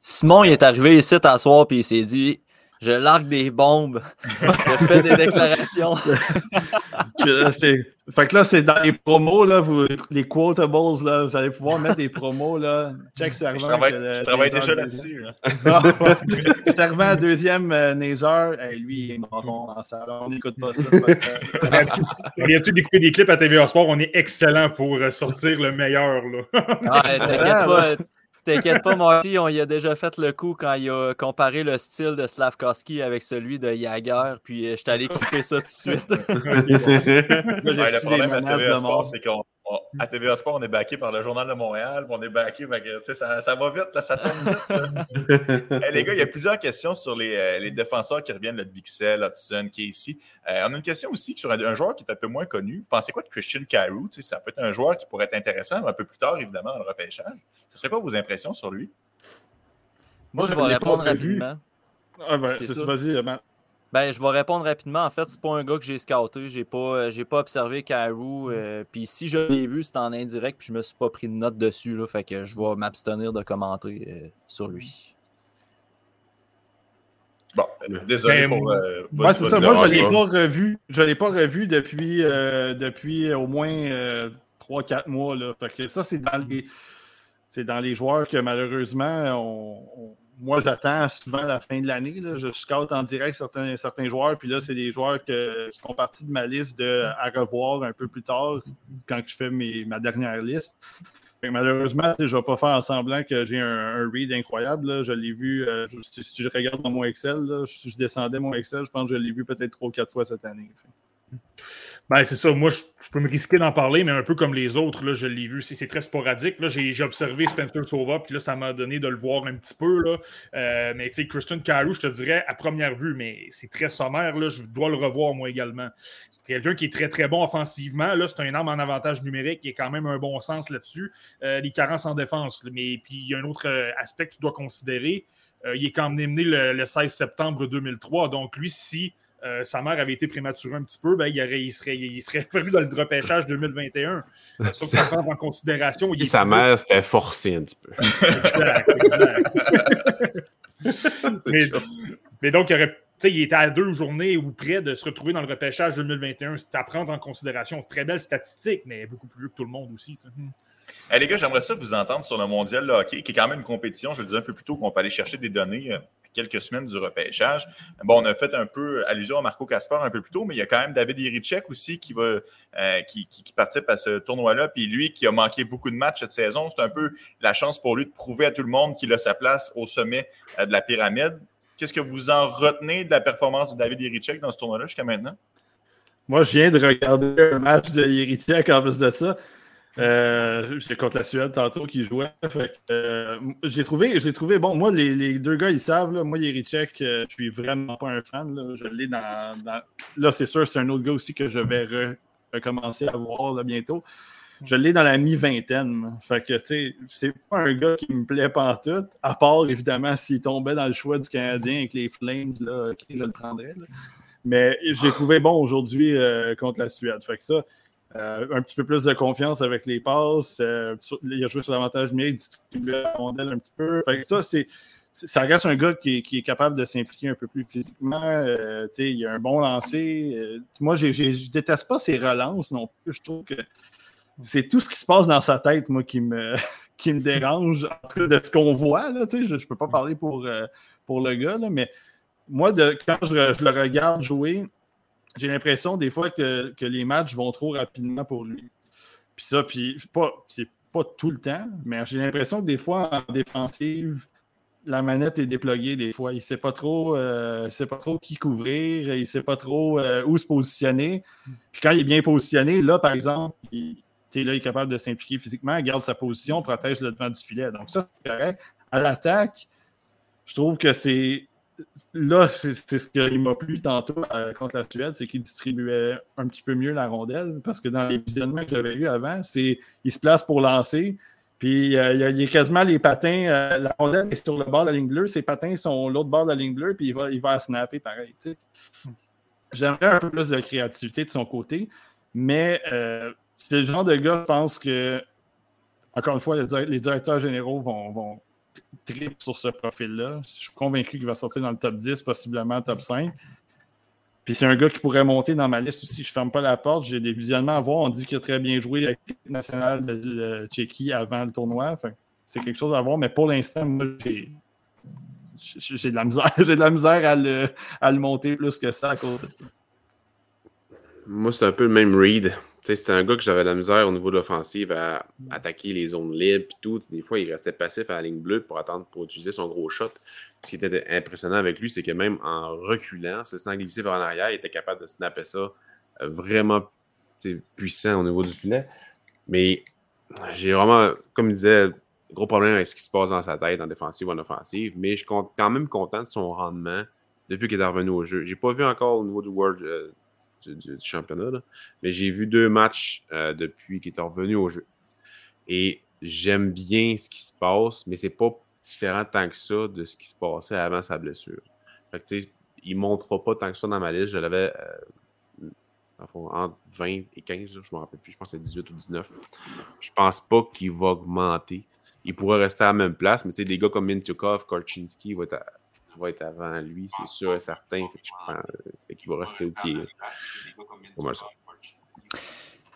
[SPEAKER 1] Simon, il est arrivé ici à soir puis il s'est dit Je largue des bombes, je fais des déclarations.
[SPEAKER 7] Fait que là, c'est dans les promos, là, vous, les quotables, là, vous allez pouvoir mettre des promos, là. Check servant.
[SPEAKER 2] Je travaille,
[SPEAKER 7] que le-
[SPEAKER 2] je travaille
[SPEAKER 7] Nazer
[SPEAKER 2] déjà là-dessus. là.
[SPEAKER 7] Ah, servant à deuxième euh, Nazer, hey, lui, il est marron en salle. On n'écoute pas ça. grave.
[SPEAKER 5] On vient tout d'écouter des clips à TVA Sport? On est excellent pour euh, sortir le meilleur. Là.
[SPEAKER 1] Ouais, t'inquiète
[SPEAKER 7] Ah,
[SPEAKER 1] pas, t'inquiète pas, Marty, on y a déjà fait le coup quand il a comparé le style de Slavkovski avec celui de Jagger, puis euh, je suis allé clipper ça tout de suite.
[SPEAKER 2] Ouais, le problème à TVA Sport, c'est qu'on on- à TVA Sport, on est backé par le Journal de Montréal, on est backé, ça, ça va vite, là, ça tombe vite. Hey, les gars, il y a plusieurs questions sur les, euh, les défenseurs qui reviennent, le Bixel, Hudson, qui est ici. Euh, on a une question aussi sur un, un joueur qui est un peu moins connu. Vous pensez quoi de Christian Carew? Tu sais, Ça peut être un joueur qui pourrait être intéressant un peu plus tard, évidemment, dans le repêchage. Ce serait quoi vos impressions sur lui?
[SPEAKER 1] Moi, je
[SPEAKER 7] je
[SPEAKER 1] vais répondre rapidement.
[SPEAKER 7] Ah, ben,
[SPEAKER 1] C'est ça.
[SPEAKER 7] Vas-y.
[SPEAKER 1] Ben, je vais répondre rapidement. En fait, c'est pas un gars que j'ai scouté. J'ai pas, euh, j'ai pas observé Carew. euh, puis si je l'ai vu, c'était en indirect. Puis je me suis pas pris de note dessus. Là, fait que je vais m'abstenir de commenter euh, sur lui.
[SPEAKER 2] Bon, euh, désolé
[SPEAKER 5] Ben,
[SPEAKER 2] pour. euh,
[SPEAKER 7] Ouais, c'est ça. Moi, je ne l'ai pas revu. Je l'ai pas revu depuis, euh, depuis au moins 3-4 mois. Là. Fait que ça, c'est dans les. C'est dans les joueurs que malheureusement, on- on- moi j'attends souvent la fin de l'année. Je scoute en direct certains, joueurs, puis là, c'est des joueurs qui font partie de ma liste à revoir un peu plus tard quand je fais ma dernière liste. Malheureusement, je ne vais pas faire en semblant que j'ai un, read incroyable. Je l'ai vu, euh, je- si, je regarde dans mon Excel, là, je descendais mon Excel, je pense que je l'ai vu peut-être trois ou quatre fois cette année.
[SPEAKER 5] Ben, c'est ça. Moi, je, peux me risquer d'en parler, mais un peu comme les autres, là, je l'ai vu. C'est très sporadique. Là, j'ai observé Spencer Sova, puis là, ça m'a donné de le voir un petit peu. Là. Euh, mais tu sais, Christian Carew, je te dirais à première vue, mais c'est très sommaire. Là, je dois le revoir moi également. C'est quelqu'un qui est très, très bon offensivement. Là, c'est un arme en avantage numérique. Il y a quand même un bon sens là-dessus. Euh, les carences en défense. Mais puis, il y a un autre euh, aspect que tu dois considérer. Il est quand même né le, le 16 septembre 2003. Donc, lui, si euh, sa mère avait été prématurée un petit peu, ben, il, aurait- il serait, il serait prévu dans le repêchage 2021. Euh, Sauf que ça prend en considération. il
[SPEAKER 6] sa mère s'était forcée un petit peu.
[SPEAKER 5] Exact, exact. mais, mais donc, il, aurait, il était à deux journées ou près de se retrouver dans le repêchage 2021. C'est à prendre en considération. Très belle statistique, mais beaucoup plus vieux que tout le monde aussi. tu sais.
[SPEAKER 2] Hey, les gars, j'aimerais ça vous entendre sur le mondial hockey, qui est quand même une compétition, je le disais un peu plus tôt, qu'on peut aller chercher des données euh, quelques semaines du repêchage. Bon, on a fait un peu allusion à Marco Caspar un peu plus tôt, mais il y a quand même David Irichek aussi qui, va, euh, qui, participe à ce tournoi-là. Puis lui, qui a manqué beaucoup de matchs cette saison, c'est un peu la chance pour lui de prouver à tout le monde qu'il a sa place au sommet euh, de la pyramide. Qu'est-ce que vous en retenez de la performance de David Irichek dans ce tournoi-là jusqu'à maintenant?
[SPEAKER 7] Moi, je viens de regarder un match de Irichek en plus de ça. Euh, J'étais contre la Suède tantôt qui jouait. Euh, j'ai trouvé, trouvé, bon, moi, les, deux gars, ils savent, moi, Irichek, euh, je suis vraiment pas un fan. Là, je l'ai dans, Là, c'est sûr, c'est un autre gars aussi que je vais re- recommencer à voir bientôt. Je l'ai dans la mi-vingtaine. Fait que, tu sais, c'est pas un gars qui me plaît pantoute, à part, évidemment, s'il tombait dans le choix du Canadien avec les Flames, là, je le prendrais. là. Mais j'ai trouvé bon aujourd'hui euh, contre la Suède. Fait que ça, euh, un petit peu plus de confiance avec les passes. euh, il a joué sur l'avantage numérique, distribué la rondelle un petit peu. Fait que ça, c'est. Ça reste un gars qui est, qui est capable de s'impliquer un peu plus physiquement. euh, il a un bon lancer. moi, je déteste pas ses relances non plus. Je trouve que c'est tout ce qui se passe dans sa tête, moi, qui me, qui me dérange. En tout cas, de ce qu'on voit, là, je ne peux pas parler pour, pour le gars, là, mais moi, de, quand je le regarde jouer, j'ai l'impression des fois que, que les matchs vont trop rapidement pour lui. Puis ça, puis pas, c'est pas tout le temps, mais j'ai l'impression que des fois, en défensive, la manette est déploguée des fois. Il ne sait pas trop, euh, pas trop qui couvrir, il ne sait pas trop euh, où se positionner. Puis quand il est bien positionné, là, par exemple, il, là, il est capable de s'impliquer physiquement, il garde sa position, protège le devant du filet. Donc ça, c'est correct. À l'attaque, je trouve que c'est là, c'est ce qui m'a plu tantôt euh, contre la Suède, c'est qu'il distribuait un petit peu mieux la rondelle, parce que dans les visionnements que j'avais eu avant, c'est il se place pour lancer, puis euh, il, y a, quasiment les patins, euh, la rondelle est sur le bord de la ligne bleue, ses patins sont l'autre bord de la ligne bleue, puis il va, il va snapper pareil. J'aimerais un peu plus de créativité de son côté, mais c'est le genre de gars, je pense que, encore une fois, les, dir- les directeurs généraux vont trip sur ce profil-là. Je suis convaincu qu'il va sortir dans le top 10, possiblement top 5. Puis c'est un gars qui pourrait monter dans ma liste aussi. Je ne ferme pas la porte. J'ai des visionnements à voir. On dit qu'il a très bien joué avec l'équipe nationale de, Tchéquie avant le tournoi. C'est quelque chose à voir. Mais pour l'instant, moi, j'ai. j'ai- de la misère, j'ai de la misère à le, à le monter plus que ça à cause de ça.
[SPEAKER 6] Moi, c'est un peu le même read. C'était un gars que j'avais la misère au niveau de l'offensive à attaquer les zones libres et tout. Des fois, il restait passif à la ligne bleue pour attendre pour utiliser son gros shot. Ce qui était impressionnant avec lui, c'est que même en reculant, se sans glisser vers en arrière, il était capable de snapper ça euh, vraiment puissant au niveau du filet. Mais j'ai vraiment, comme il disait, gros problème avec ce qui se passe dans sa tête en défensive ou en offensive. Mais je suis quand même content de son rendement depuis qu'il est revenu au jeu. J'ai pas vu encore au niveau du World euh, du, championnat, mais j'ai vu deux matchs euh, depuis qu'il est revenu au jeu. Et j'aime bien ce qui se passe, mais c'est pas différent tant que ça de ce qui se passait avant sa blessure. Il ne montrera pas tant que ça dans ma liste. Je l'avais euh, entre 20 et 15, je ne me rappelle plus, je pense que c'est 18 ou 19. Je pense pas qu'il va augmenter. Il pourrait rester à la même place, mais des gars comme Mintukov, Korchinski vont être, va être avant lui, c'est sûr et certain. qu'il va rester au pied. C'est pas mal ça.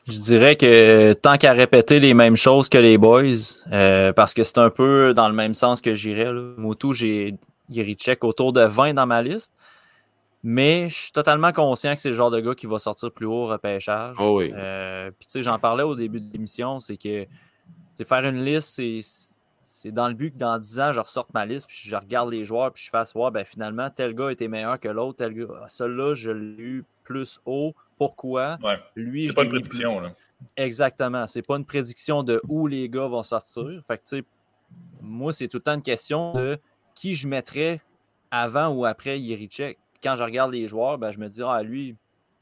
[SPEAKER 1] Je dirais que tant qu'à répéter les mêmes choses que les boys, euh, parce que c'est un peu dans le même sens que j'irais. Moutou, j'ai check autour de 20 dans ma liste. Mais je suis totalement conscient que c'est le genre de gars qui va sortir plus haut au repêchage.
[SPEAKER 6] Oh oui.
[SPEAKER 1] Euh, puis tu sais, j'en parlais au début de l'émission, c'est que faire une liste, c'est dans le but que dans 10 ans, je ressorte ma liste, puis je regarde les joueurs, puis je fasse voir, ben finalement, tel gars était meilleur que l'autre, tel gars. Ah, celui-là, je l'ai eu plus haut. Pourquoi?
[SPEAKER 2] Ouais.
[SPEAKER 1] Lui,
[SPEAKER 2] c'est pas une prédiction. Là.
[SPEAKER 1] Exactement. C'est pas une prédiction de où les gars vont sortir. Fait que, tu sais, moi, c'est tout le temps une question de qui je mettrais avant ou après Yerichek. Quand je regarde les joueurs, ben, je me dis, ah, lui,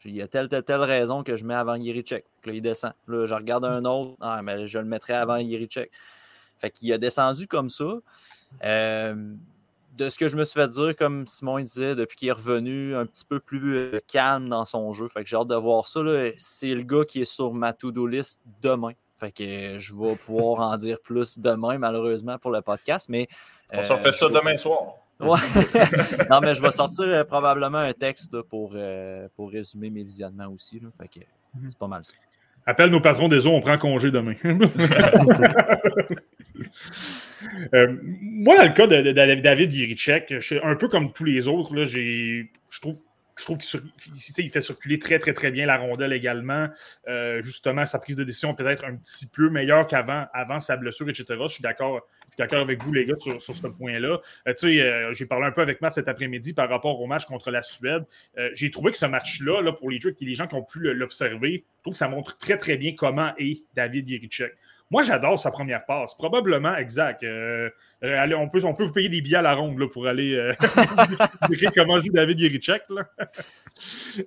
[SPEAKER 1] il y a telle, telle, telle raison que je mets avant Yerichek. Là, il descend. Là, je regarde un autre, ah, mais je le mettrais avant Yerichek. Fait qu'il a descendu comme ça. Euh, de ce que je me suis fait dire, comme Simon disait, depuis qu'il est revenu un petit peu plus euh, calme dans son jeu. Fait que j'ai hâte de voir ça. C'est le gars qui est sur ma to-do list demain. Fait que je vais pouvoir en dire plus demain, malheureusement, pour le podcast. Mais,
[SPEAKER 2] On s'en fait ça euh, demain soir.
[SPEAKER 1] Ouais. non, mais je vais sortir euh, probablement un texte pour, pour résumer mes visionnements aussi. Fait que mhm. c'est pas mal ça.
[SPEAKER 5] Appelle nos patrons des eaux, on prend congé demain. Euh, moi, dans le cas de, David suis un peu comme tous les autres. Là, je trouve je trouve qu'il fait circuler très, très, très bien la rondelle également. Euh, justement, sa prise de décision peut-être un petit peu meilleure qu'avant avant sa blessure, etc. Je suis d'accord avec vous, les gars, sur, ce point-là. Euh, j'ai parlé un peu avec Matt cet après-midi par rapport au match contre la Suède. j'ai trouvé que ce match-là, là, pour les, les gens qui ont pu l'observer, je trouve que ça montre très, très bien comment est David Yerichek. Moi, j'adore sa première passe. Probablement, exact. Euh, allez, on, peut, on peut vous payer des billets à la ronde là, pour aller euh, comment joue David Yerichek.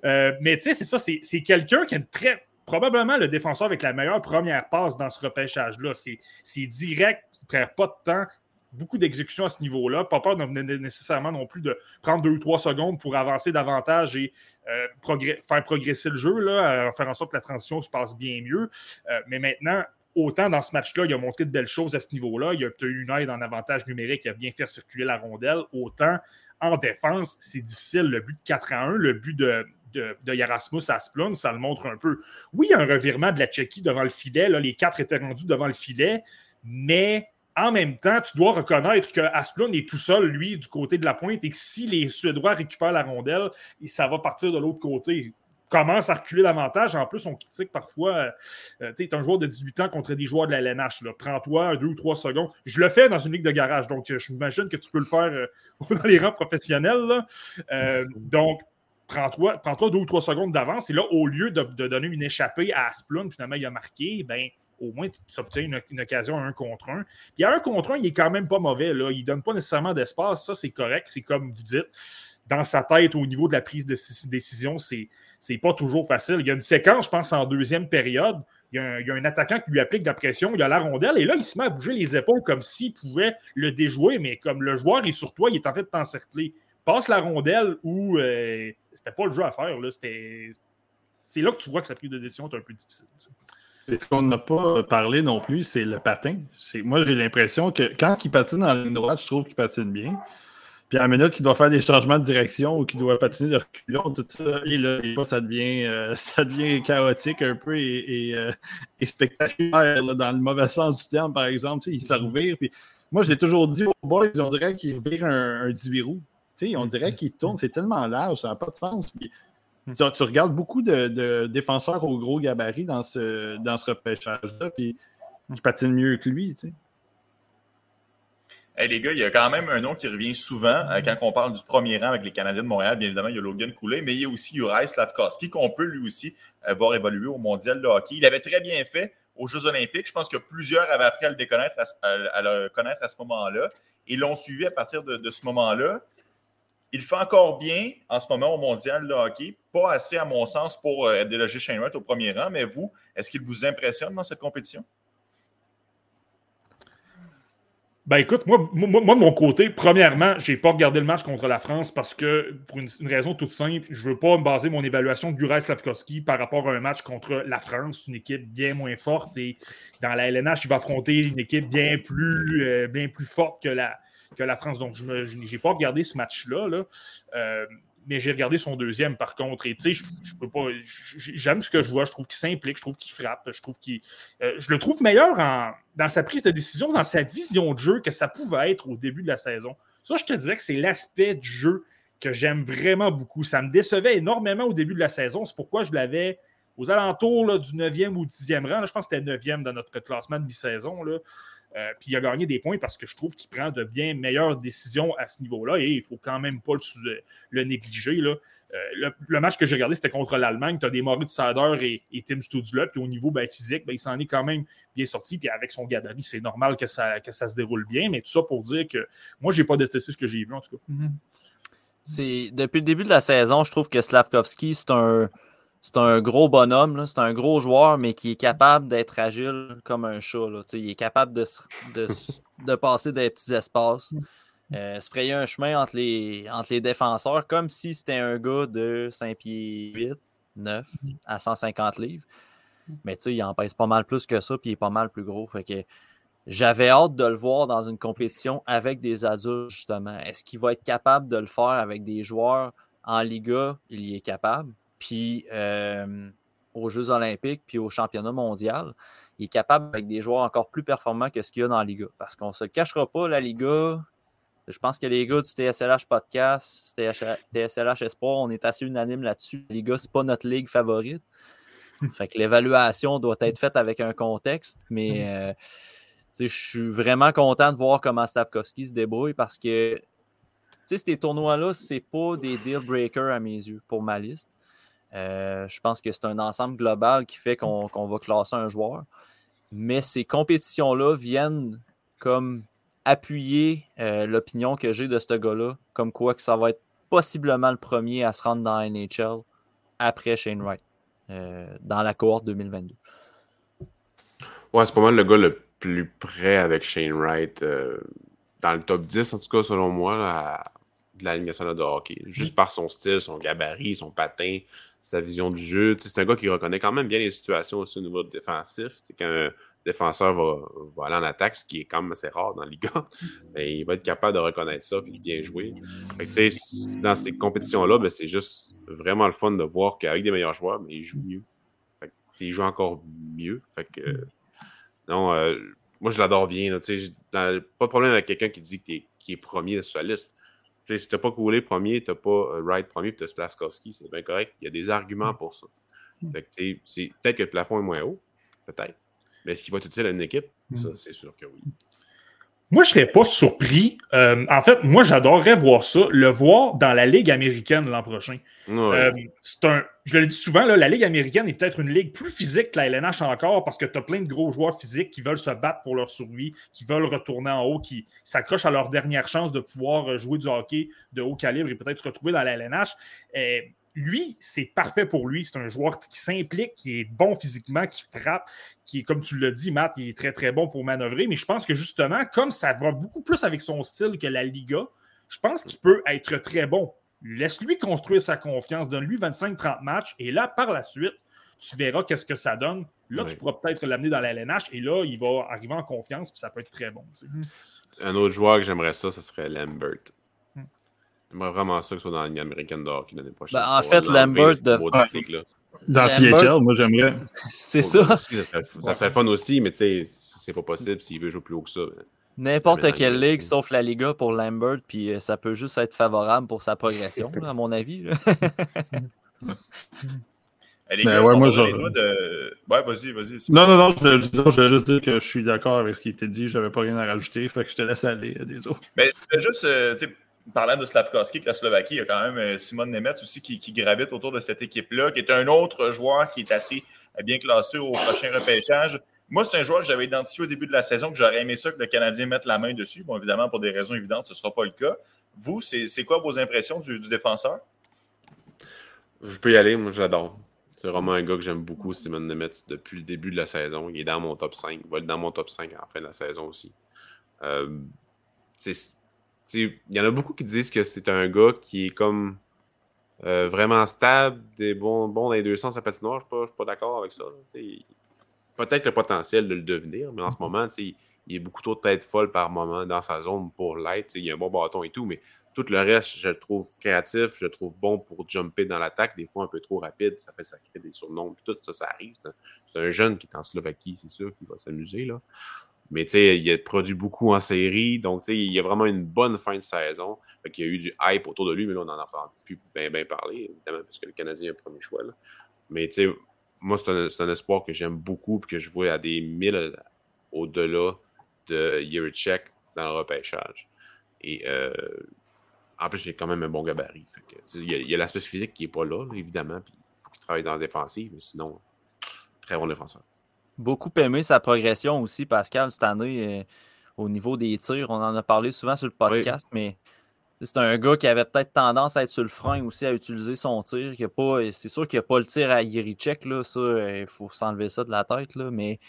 [SPEAKER 5] Euh, mais tu sais, c'est ça, c'est quelqu'un qui a très. Probablement le défenseur avec la meilleure première passe dans ce repêchage-là. C'est direct, il ne perd pas de temps, beaucoup d'exécution à ce niveau-là. Pas peur nécessairement non plus de prendre deux ou trois secondes pour avancer davantage et faire progresser le jeu, là, faire en sorte que la transition se passe bien mieux. mais maintenant, autant dans ce match-là, il a montré de belles choses à ce niveau-là. Il a obtenu une aide en avantage numérique, il a bien fait circuler la rondelle. Autant en défense, c'est difficile. Le but de 4 à 1, le but de, de, de Yarasmus à Splund, ça le montre un peu. Oui, il y a un revirement de la Tchéquie devant le filet. Là, les quatre étaient rendus devant le filet, mais en même temps, tu dois reconnaître que Asplund est tout seul, lui, du côté de la pointe, et que si les Suédois récupèrent la rondelle, ça va partir de l'autre côté commence à reculer davantage. En plus, on critique parfois, euh, tu es un joueur de 18 ans contre des joueurs de la LNH. Prends-toi deux ou trois secondes. Je le fais dans une ligue de garage, donc euh, je m'imagine que tu peux le faire euh, dans les rangs professionnels. donc, prends-toi prends deux ou trois secondes d'avance. Et là, au lieu de, donner une échappée à Asplund, finalement, il a marqué, ben au moins, tu obtiens une, occasion à un contre un. Puis à un contre un, il est quand même pas mauvais. Là. Il ne donne pas nécessairement d'espace. Ça, c'est correct. C'est comme vous dites. Dans sa tête, au niveau de la prise de décision, c'est c'est pas toujours facile. Il y a une séquence, je pense, en deuxième période. Il y, a un, attaquant qui lui applique de la pression, il a la rondelle, et là, il se met à bouger les épaules comme s'il pouvait le déjouer, mais comme le joueur est sur toi, il est en train de t'encercler. Passe la rondelle où euh, c'était pas le jeu à faire. C'est là que tu vois que sa prise de décision est un peu difficile.
[SPEAKER 7] ce qu'on n'a pas parlé non plus, c'est le patin. Moi, j'ai l'impression que quand il patine la ligne droite, je trouve qu'il patine bien. Puis à la minute qu'il doit faire des changements de direction ou qu'il doit patiner de reculons, tout ça, et là, ça, devient, euh, ça devient chaotique un peu et, euh, spectaculaire dans le mauvais sens du terme, par exemple. il se revire. Puis moi, j'ai toujours dit aux boys, on dirait qu'il vire un, un 18 roues. on dirait qu'il tourne, c'est tellement large, ça n'a pas de sens. tu, regardes beaucoup de, défenseurs au gros gabarit dans ce, dans ce repêchage-là, puis qui patinent mieux que lui. sais.
[SPEAKER 2] Hey, les gars, il y a quand même un nom qui revient souvent euh, quand on parle du premier rang avec les Canadiens de Montréal. Bien évidemment, il y a Logan Coulé, mais il y a aussi Uri Slavkowski qu'on peut lui aussi euh, voir évoluer au mondial de hockey. Il avait très bien fait aux Jeux Olympiques. Je pense que plusieurs avaient appris à le, déconnaître à, connaître à ce moment-là et l'ont suivi à partir de, ce moment-là. Il fait encore bien en ce moment au mondial de hockey. Pas assez, à mon sens, pour euh, déloger Shane au premier rang. Mais vous, est-ce qu'il vous impressionne dans cette compétition?
[SPEAKER 5] Ben écoute, moi, moi, moi, de mon côté, premièrement, j'ai pas regardé le match contre la France parce que, pour une, raison toute simple, je veux pas me baser mon évaluation de Juraj Slavkovski par rapport à un match contre la France, une équipe bien moins forte. Et dans la LNH, il va affronter une équipe bien plus, euh, bien plus forte que la, que la France. Donc, je n'ai pas regardé ce match-là. Là. Euh, mais j'ai regardé son deuxième par contre. Et tu sais, je, peux pas. J'aime ce que je vois. Je trouve qu'il s'implique, je trouve qu'il frappe, je trouve qu'il. euh, je le trouve meilleur dans sa prise de décision, dans sa vision de jeu que ça pouvait être au début de la saison. Ça, je te dirais que c'est l'aspect du jeu que j'aime vraiment beaucoup. Ça me décevait énormément au début de la saison. C'est pourquoi je l'avais aux alentours là, du 9e ou 10e rang. Là, je pense que c'était 9e dans notre classement de mi-saison. Euh, puis il a gagné des points parce que je trouve qu'il prend de bien meilleures décisions à ce niveau-là et il ne faut quand même pas le, le négliger. Là. Euh, le, match que j'ai regardé, c'était contre l'Allemagne. Tu as des Moritz Sader et, Tim Studula. Puis au niveau ben, physique, ben, il s'en est quand même bien sorti. Puis avec son gabarit, c'est normal que ça, se déroule bien. Mais tout ça pour dire que moi, j'ai pas détesté ce que j'ai vu en tout cas.
[SPEAKER 1] Depuis le début de la saison, je trouve que Slavkovski, c'est un, c'est un gros bonhomme, c'est un gros joueur, mais qui est capable d'être agile comme un chat. là. Il est capable de, se- de, se- de passer des petits espaces, euh, se frayer un chemin entre les, entre les défenseurs, comme si c'était un gars de 5 pieds 8, 9 à 150 livres. Mais tu sais, il en pèse pas mal plus que ça, puis il est pas mal plus gros. Fait que j'avais hâte de le voir dans une compétition avec des adultes, justement. Est-ce qu'il va être capable de le faire avec des joueurs en Liga? Il y est capable. Puis euh, aux Jeux Olympiques, puis au championnat mondial, il est capable avec des joueurs encore plus performants que ce qu'il y a dans la Liga. Parce qu'on ne se cachera pas, la Liga, je pense que les gars du TSLH Podcast, TSLH Espoir, on est assez unanime là-dessus. La Liga, c'est pas notre ligue favorite. Fait que l'évaluation doit être faite avec un contexte, mais euh, tu sais, je suis vraiment content de voir comment Stavkovski se débrouille parce que ces tournois-là, c'est pas des deal breakers à mes yeux pour ma liste. Euh, je pense que c'est un ensemble global qui fait qu'on va classer un joueur. Mais ces compétitions-là viennent comme appuyer euh, l'opinion que j'ai de ce gars-là, comme quoi que ça va être possiblement le premier à se rendre dans la NHL après Shane Wright, euh, dans la cohorte 2022.
[SPEAKER 6] Ouais, c'est pas mal le gars le plus près avec Shane Wright. dans le top 10, en tout cas, selon moi, là, de la Ligue nationale de hockey. Juste par son style, son gabarit, son patin, sa vision du jeu. C'est un gars qui reconnaît quand même bien les situations aussi au niveau défensif. Quand un défenseur va, va aller en attaque, ce qui est quand même assez rare dans la Liga, ben, il va être capable de reconnaître ça et bien jouer. Dans ces compétitions-là, ben, c'est juste vraiment le fun de voir qu'avec des meilleurs joueurs, ben, il joue mieux. Fait que, tu sais, il joue encore mieux. Fait que, non, euh, moi, je l'adore bien. pas de problème avec quelqu'un qui dit qu'il est, premier sur la liste. Tu si t'as pas coulé premier, t'as pas euh, Wright premier, puis t'as Slavkovski, c'est bien correct. Il y a des arguments pour ça. Tu peut-être que le plafond est moins haut, peut-être. Mais est-ce qu'il va être utile à une équipe? Ça, c'est sûr que oui.
[SPEAKER 5] Moi, je serais pas surpris. Euh, en fait, moi, j'adorerais voir ça, le voir dans la Ligue américaine l'an prochain.
[SPEAKER 6] Ouais.
[SPEAKER 5] Euh, c'est un, je le dis souvent, là, la Ligue américaine est peut-être une ligue plus physique que la LNH encore parce que tu as plein de gros joueurs physiques qui veulent se battre pour leur survie, qui veulent retourner en haut, qui s'accrochent à leur dernière chance de pouvoir euh, jouer du hockey de haut calibre et peut-être se retrouver dans la LNH. Lui, c'est parfait pour lui. C'est un joueur qui s'implique, qui est bon physiquement, qui frappe, qui est, comme tu l'as dit, Matt, il est très, très bon pour manœuvrer. Mais je pense que justement, comme ça va beaucoup plus avec son style que la Liga, je pense qu'il peut être très bon. Laisse-lui construire sa confiance, donne-lui 25-30 matchs, et là, par la suite, tu verras qu'est-ce que ça donne. Là,
[SPEAKER 6] Oui.
[SPEAKER 5] tu pourras peut-être l'amener dans la LNH, et là, il va arriver en confiance, puis ça peut être très bon. tu sais.
[SPEAKER 6] Un autre joueur que j'aimerais ça, ce serait Lambert. J'aimerais vraiment ça que ce soit dans la Ligue américaine de hockey l'année prochaine.
[SPEAKER 1] Ben, en fait, Lambert de-
[SPEAKER 7] Ouais. Dans
[SPEAKER 1] Lambert-
[SPEAKER 7] CHL, moi, j'aimerais.
[SPEAKER 1] C'est ça.
[SPEAKER 6] Ça serait, ça serait fun aussi, mais tu sais, c'est pas possible, s'il veut jouer plus haut que ça. ben,
[SPEAKER 1] N'importe quelle ligue, sauf la Liga pour Lambert, puis euh, ça peut juste être favorable pour sa progression, à mon avis.
[SPEAKER 2] les
[SPEAKER 7] Ben
[SPEAKER 2] gars,
[SPEAKER 7] ouais,
[SPEAKER 2] je
[SPEAKER 7] moi,
[SPEAKER 2] vais
[SPEAKER 7] je-
[SPEAKER 2] de... Ouais, vas-y, vas-y.
[SPEAKER 7] Non, non, non, je, je- je voulais juste dire que je suis d'accord avec ce qui était dit. J'avais pas rien à rajouter. Fait que je te laisse aller, euh, des autres.
[SPEAKER 2] Mais je voulais juste, euh, parlant de Slavkovski, que la Slovaquie, il y a quand même euh, Simon Nemeth aussi qui, gravite autour de cette équipe-là, qui est un autre joueur qui est assez euh, bien classé au prochain repêchage. Moi, c'est un joueur que j'avais identifié au début de la saison, que j'aurais aimé ça que le Canadien mette la main dessus. Bon, évidemment, pour des raisons évidentes, ce ne sera pas le cas. Vous, c'est quoi vos impressions du, défenseur?
[SPEAKER 6] Je peux y aller, moi j'adore. C'est vraiment un gars que j'aime beaucoup, Simon Nemetz, depuis le début de la saison. Il est dans mon top 5. Il va être dans mon top 5 en fin de la saison aussi. Euh, il y en a beaucoup qui disent que c'est un gars qui est comme euh, vraiment stable, des bons, bon dans les deux sens à patinoire. Je ne suis pas, d'accord avec ça. Peut-être le potentiel de le devenir, mais en ce moment, il, il est beaucoup trop tête folle par moment dans sa zone pour l'être. Il a un bon bâton et tout, mais tout le reste, je le trouve créatif, je le trouve bon pour jumper dans l'attaque, des fois un peu trop rapide, ça fait ça crée des surnoms, tout ça, ça arrive. C'est un, jeune qui est en Slovaquie, c'est sûr, qui va s'amuser. là. Mais tu sais, il a produit beaucoup en série, donc tu sais, il y a vraiment une bonne fin de saison. il y a eu du hype autour de lui, mais là, on n'en a plus bien, bien parlé, évidemment, parce que le Canadien est le premier choix. Là. Mais tu sais, moi, c'est un, espoir que j'aime beaucoup et que je vois à des milles au-delà de Yerichek dans le repêchage. Et euh, en plus, j'ai quand même un bon gabarit. il y a, l'aspect physique qui n'est pas là, évidemment. il faut qu'il travaille dans la défensive, mais sinon, très bon défenseur.
[SPEAKER 1] Beaucoup aimé sa progression aussi, Pascal, cette année, euh, au niveau des tirs. On en a parlé souvent sur le podcast, mais c'est un gars qui avait peut-être tendance à être sur le frein aussi, à utiliser son tir. C'est sûr qu'il n'y a pas le tir à Yerichek, là, ça, euh, il faut s'enlever ça de la tête, là, mais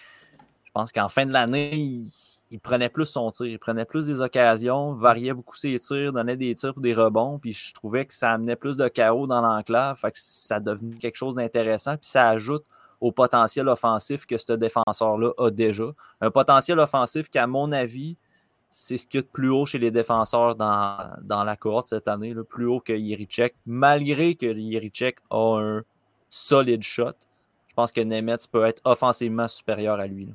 [SPEAKER 1] je pense qu'en fin de l'année, il il prenait plus son tir, il prenait plus des occasions, variait beaucoup ses tirs, donnait des tirs pour des rebonds, puis je trouvais que ça amenait plus de chaos dans l'enclave, fait que ça devenait quelque chose d'intéressant, puis ça ajoute au potentiel offensif que ce défenseur-là a déjà. Un potentiel offensif qui, à mon avis, c'est ce qu'il y a de plus haut chez les défenseurs dans, dans la cohorte cette année, le plus haut que Yerichek, malgré que Yerichek a un solide shot. Je pense que Nemetz peut être offensivement supérieur à lui.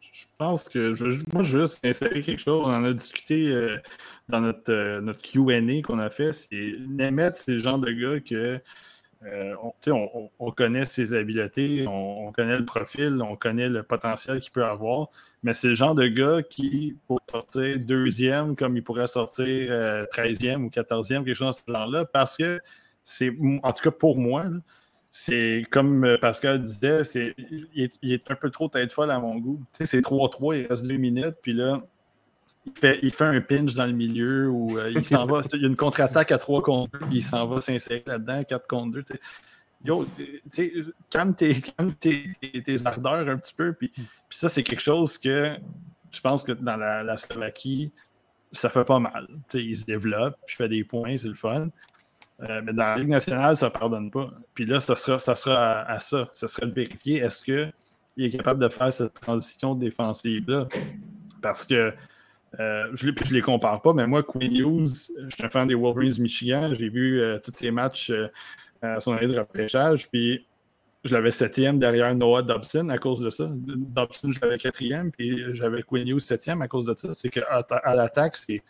[SPEAKER 7] Je pense que moi, je veux juste insérer quelque chose. On en a discuté euh, dans notre, euh, notre QA qu'on a fait. C'est Nemeth, c'est le genre de gars que euh, on, connaît ses habiletés, on, connaît le profil, on connaît le potentiel qu'il peut avoir, mais c'est le genre de gars qui, pour sortir deuxième, comme il pourrait sortir treizième ou quatorzième, quelque chose de ce genre-là, parce que c'est, en tout cas pour moi, c'est comme euh, Pascal disait, c'est, il, est, un peu trop tête folle à mon goût. C'est 3-3, il reste deux minutes, puis là, il fait, il fait un pinch dans le milieu ou euh, il s'en va. Il y a une contre-attaque à 3 contre 2, puis il s'en va s'insérer là-dedans, 4 contre 2. Tu sais. Yo, calme, tes, tes, ardeurs un petit peu. Puis, puis ça, c'est quelque chose que je pense que dans la, la Slovaquie, ça fait pas mal. Il se développe, puis il fait des points, c'est le fun. Euh, mais dans la Ligue nationale, ça ne pardonne pas. Puis là, ça sera, ça sera à, ça. Ça serait de vérifier est-ce qu'il est capable de faire cette transition défensive-là? Parce que euh, je ne les compare pas, mais moi, Queen News, je suis un fan des Wolverines Michigan. J'ai vu euh, tous ces matchs à son année de repêchage. Puis je l'avais septième derrière Noah Dobson à cause de ça. Dobson, je l'avais quatrième, puis j'avais Quinn News septième à cause de ça. C'est qu'à à, l'attaque, c'est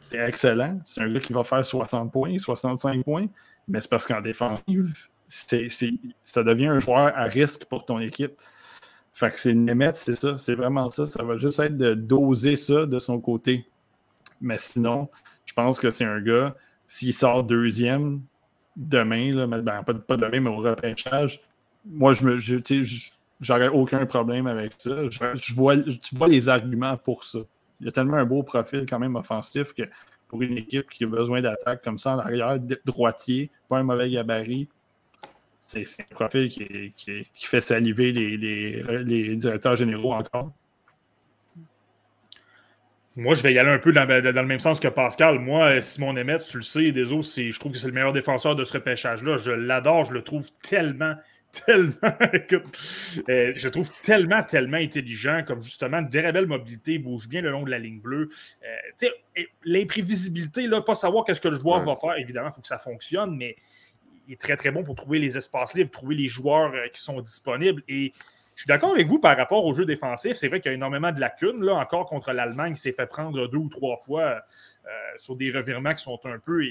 [SPEAKER 7] c'est excellent. C'est un gars qui va faire 60 points, 65 points, mais c'est parce qu'en défensive, ça devient un joueur à risque pour ton équipe. Fait que c'est Nemeth, c'est ça, c'est vraiment ça. Ça va juste être de doser ça de son côté. Mais sinon, je pense que c'est un gars, s'il sort deuxième demain, là, ben, pas, demain, mais au repêchage, moi, je me, j'aurais aucun problème avec ça. Je, vois, tu vois les arguments pour ça il a tellement un beau profil quand même offensif que pour une équipe qui a besoin d'attaque comme ça en arrière, droitier, pas un mauvais gabarit, c'est un profil qui, fait saliver les, directeurs généraux encore.
[SPEAKER 5] Moi, je vais y aller un peu dans, le même sens que Pascal. Moi, Simon Nemeth, tu le sais, des autres, je trouve que c'est le meilleur défenseur de ce repêchage-là. Je l'adore, je le trouve tellement, tellement, euh, je trouve tellement, tellement intelligent, comme justement une très belle mobilité, bouge bien le long de la ligne bleue. Euh, l'imprévisibilité, là, pas savoir qu'est-ce que le joueur va faire, évidemment, il faut que ça fonctionne, mais est très, très bon pour trouver les espaces libres, trouver les joueurs euh, qui sont disponibles. Et je suis d'accord avec vous par rapport au jeu défensif. C'est vrai qu'il y a énormément de lacunes. Là, encore contre l'Allemagne, il s'est fait prendre deux ou trois fois sur des revirements qui sont un peu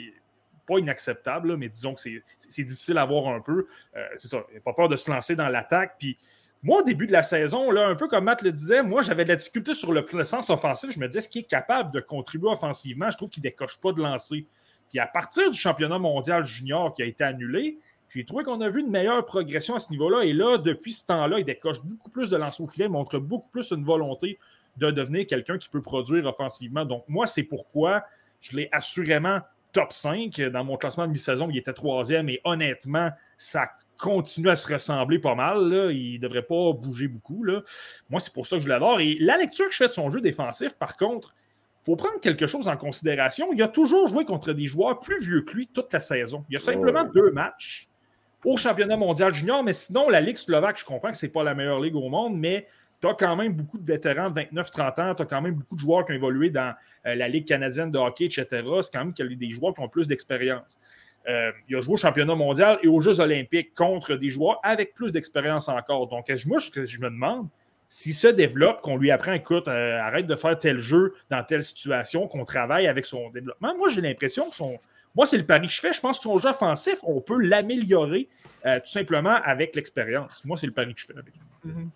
[SPEAKER 5] pas inacceptable, mais disons que c'est difficile à voir un peu. Euh, c'est ça, il pas peur de se lancer dans l'attaque. Puis moi, au début de la saison, là, un peu comme Matt le disait, moi, j'avais de la difficulté sur le, sens offensif. Je me disais, est-ce qu'il est capable de contribuer offensivement? Je trouve qu'il ne décoche pas de lancer. Puis à partir du championnat mondial junior qui a été annulé, J'ai trouvé qu'on a vu une meilleure progression à ce niveau-là. Et là, depuis ce temps-là, il décoche beaucoup plus de lancer au filet, montre beaucoup plus une volonté de devenir quelqu'un qui peut produire offensivement. Donc, moi, c'est pourquoi je l'ai assurément top 5. Dans mon classement de mi-saison, il était troisième et honnêtement, ça continue à se ressembler pas mal. Il ne devrait pas bouger beaucoup. Moi, c'est pour ça que je l'adore. Et la lecture que je fais de son jeu défensif, par contre, faut prendre quelque chose en considération. Il a toujours joué contre des joueurs plus vieux que lui toute la saison. Il y a simplement deux matchs au championnat mondial junior, mais sinon, la Ligue slovaque, je comprends que ce n'est pas la meilleure ligue au monde, mais tu as quand même beaucoup de vétérans de 29-30 ans, tu as quand même beaucoup de joueurs qui ont évolué dans euh, la Ligue canadienne de hockey, etc. C'est quand même des joueurs qui ont plus d'expérience. Euh, il a joué au championnat mondial et aux Jeux olympiques contre des joueurs avec plus d'expérience encore. Donc, moi, ce que je me demande, s'il se développe, qu'on lui apprend, écoute, euh, arrête de faire tel jeu dans telle situation, qu'on travaille avec son développement, moi, j'ai l'impression que son. Moi, c'est le pari que je fais. Je pense que son jeu offensif, on peut l'améliorer tout simplement avec l'expérience. Moi, c'est le pari que je fais avec lui.
[SPEAKER 1] Mm-hmm.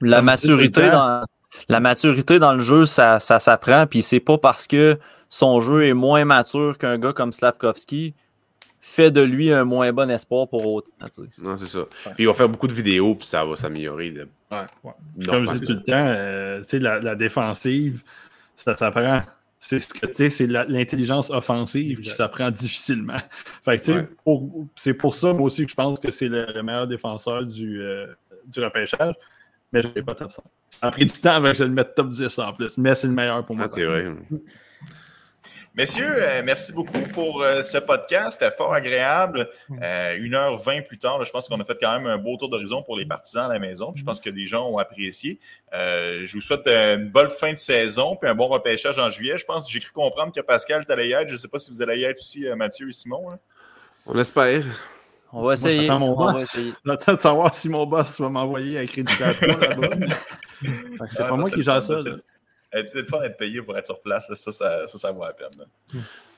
[SPEAKER 1] La maturité, dans, la maturité dans le jeu, ça, ça s'apprend. Puis c'est pas parce que son jeu est moins mature qu'un gars comme Slavkovski fait de lui un moins bon espoir pour autant.
[SPEAKER 6] Non, c'est ça. Puis il va faire beaucoup de vidéos, puis ça va s'améliorer.
[SPEAKER 7] Ouais. Comme je dis tout le temps, euh, la, la, défensive, ça s'apprend. C'est ce que c'est l'intelligence offensive qui s'apprend difficilement. Fait que, c'est pour ça, moi aussi, que je pense que c'est le, meilleur défenseur du, euh, du repêchage mais je ne pas top 100. Ça a pris du temps avant que je le mette top 10 en plus, mais c'est le meilleur pour moi.
[SPEAKER 6] Ah, c'est vrai.
[SPEAKER 2] Messieurs, euh, merci beaucoup pour euh, ce podcast. C'était fort agréable. 1h20 euh, plus tard, je pense qu'on a fait quand même un beau tour d'horizon pour les partisans à la maison. je pense que les gens ont apprécié. je vous souhaite une bonne fin de saison puis un bon repêchage en juillet. Je pense j'ai cru comprendre que Pascal allait y être. Je ne sais pas si vous allez y être aussi, Mathieu et Simon.
[SPEAKER 6] On espère.
[SPEAKER 1] On va essayer.
[SPEAKER 7] J'attends de savoir si mon boss va m'envoyer un crédit là-bas. c'est ah, pas moi qui gère ça.
[SPEAKER 2] Pas d'être payé pour être sur place. Ça, ça, ça, vaut la peine.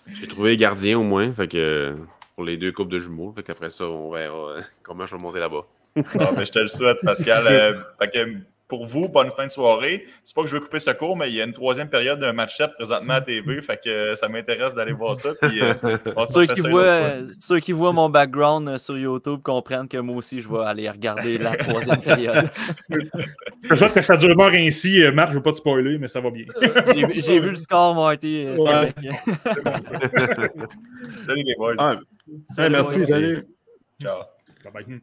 [SPEAKER 6] J'ai trouvé gardien au moins. Fait que, pour les deux coupes de jumeaux. Fait qu'après ça, on verra comment je vais monter là-bas.
[SPEAKER 2] Ah, ben, je te le souhaite, Pascal. Euh, fait que, pour vous, bonne fin de soirée. C'est pas que je veux couper ce cours, mais il y a une troisième période d'un match 7 présentement à TV, fait que ça m'intéresse d'aller voir ça. Puis, euh,
[SPEAKER 1] ceux, qui voient, ceux, qui voient, mon background euh, sur YouTube comprennent que moi aussi, je vais aller regarder la troisième période.
[SPEAKER 5] je souhaite que ça dure mort ainsi. Euh, Marc, je ne veux pas te spoiler, mais ça va bien.
[SPEAKER 1] J'ai vu le score, Marty. Ouais.
[SPEAKER 2] salut les boys.
[SPEAKER 7] merci, salut.
[SPEAKER 2] Ciao.
[SPEAKER 5] Bye bye.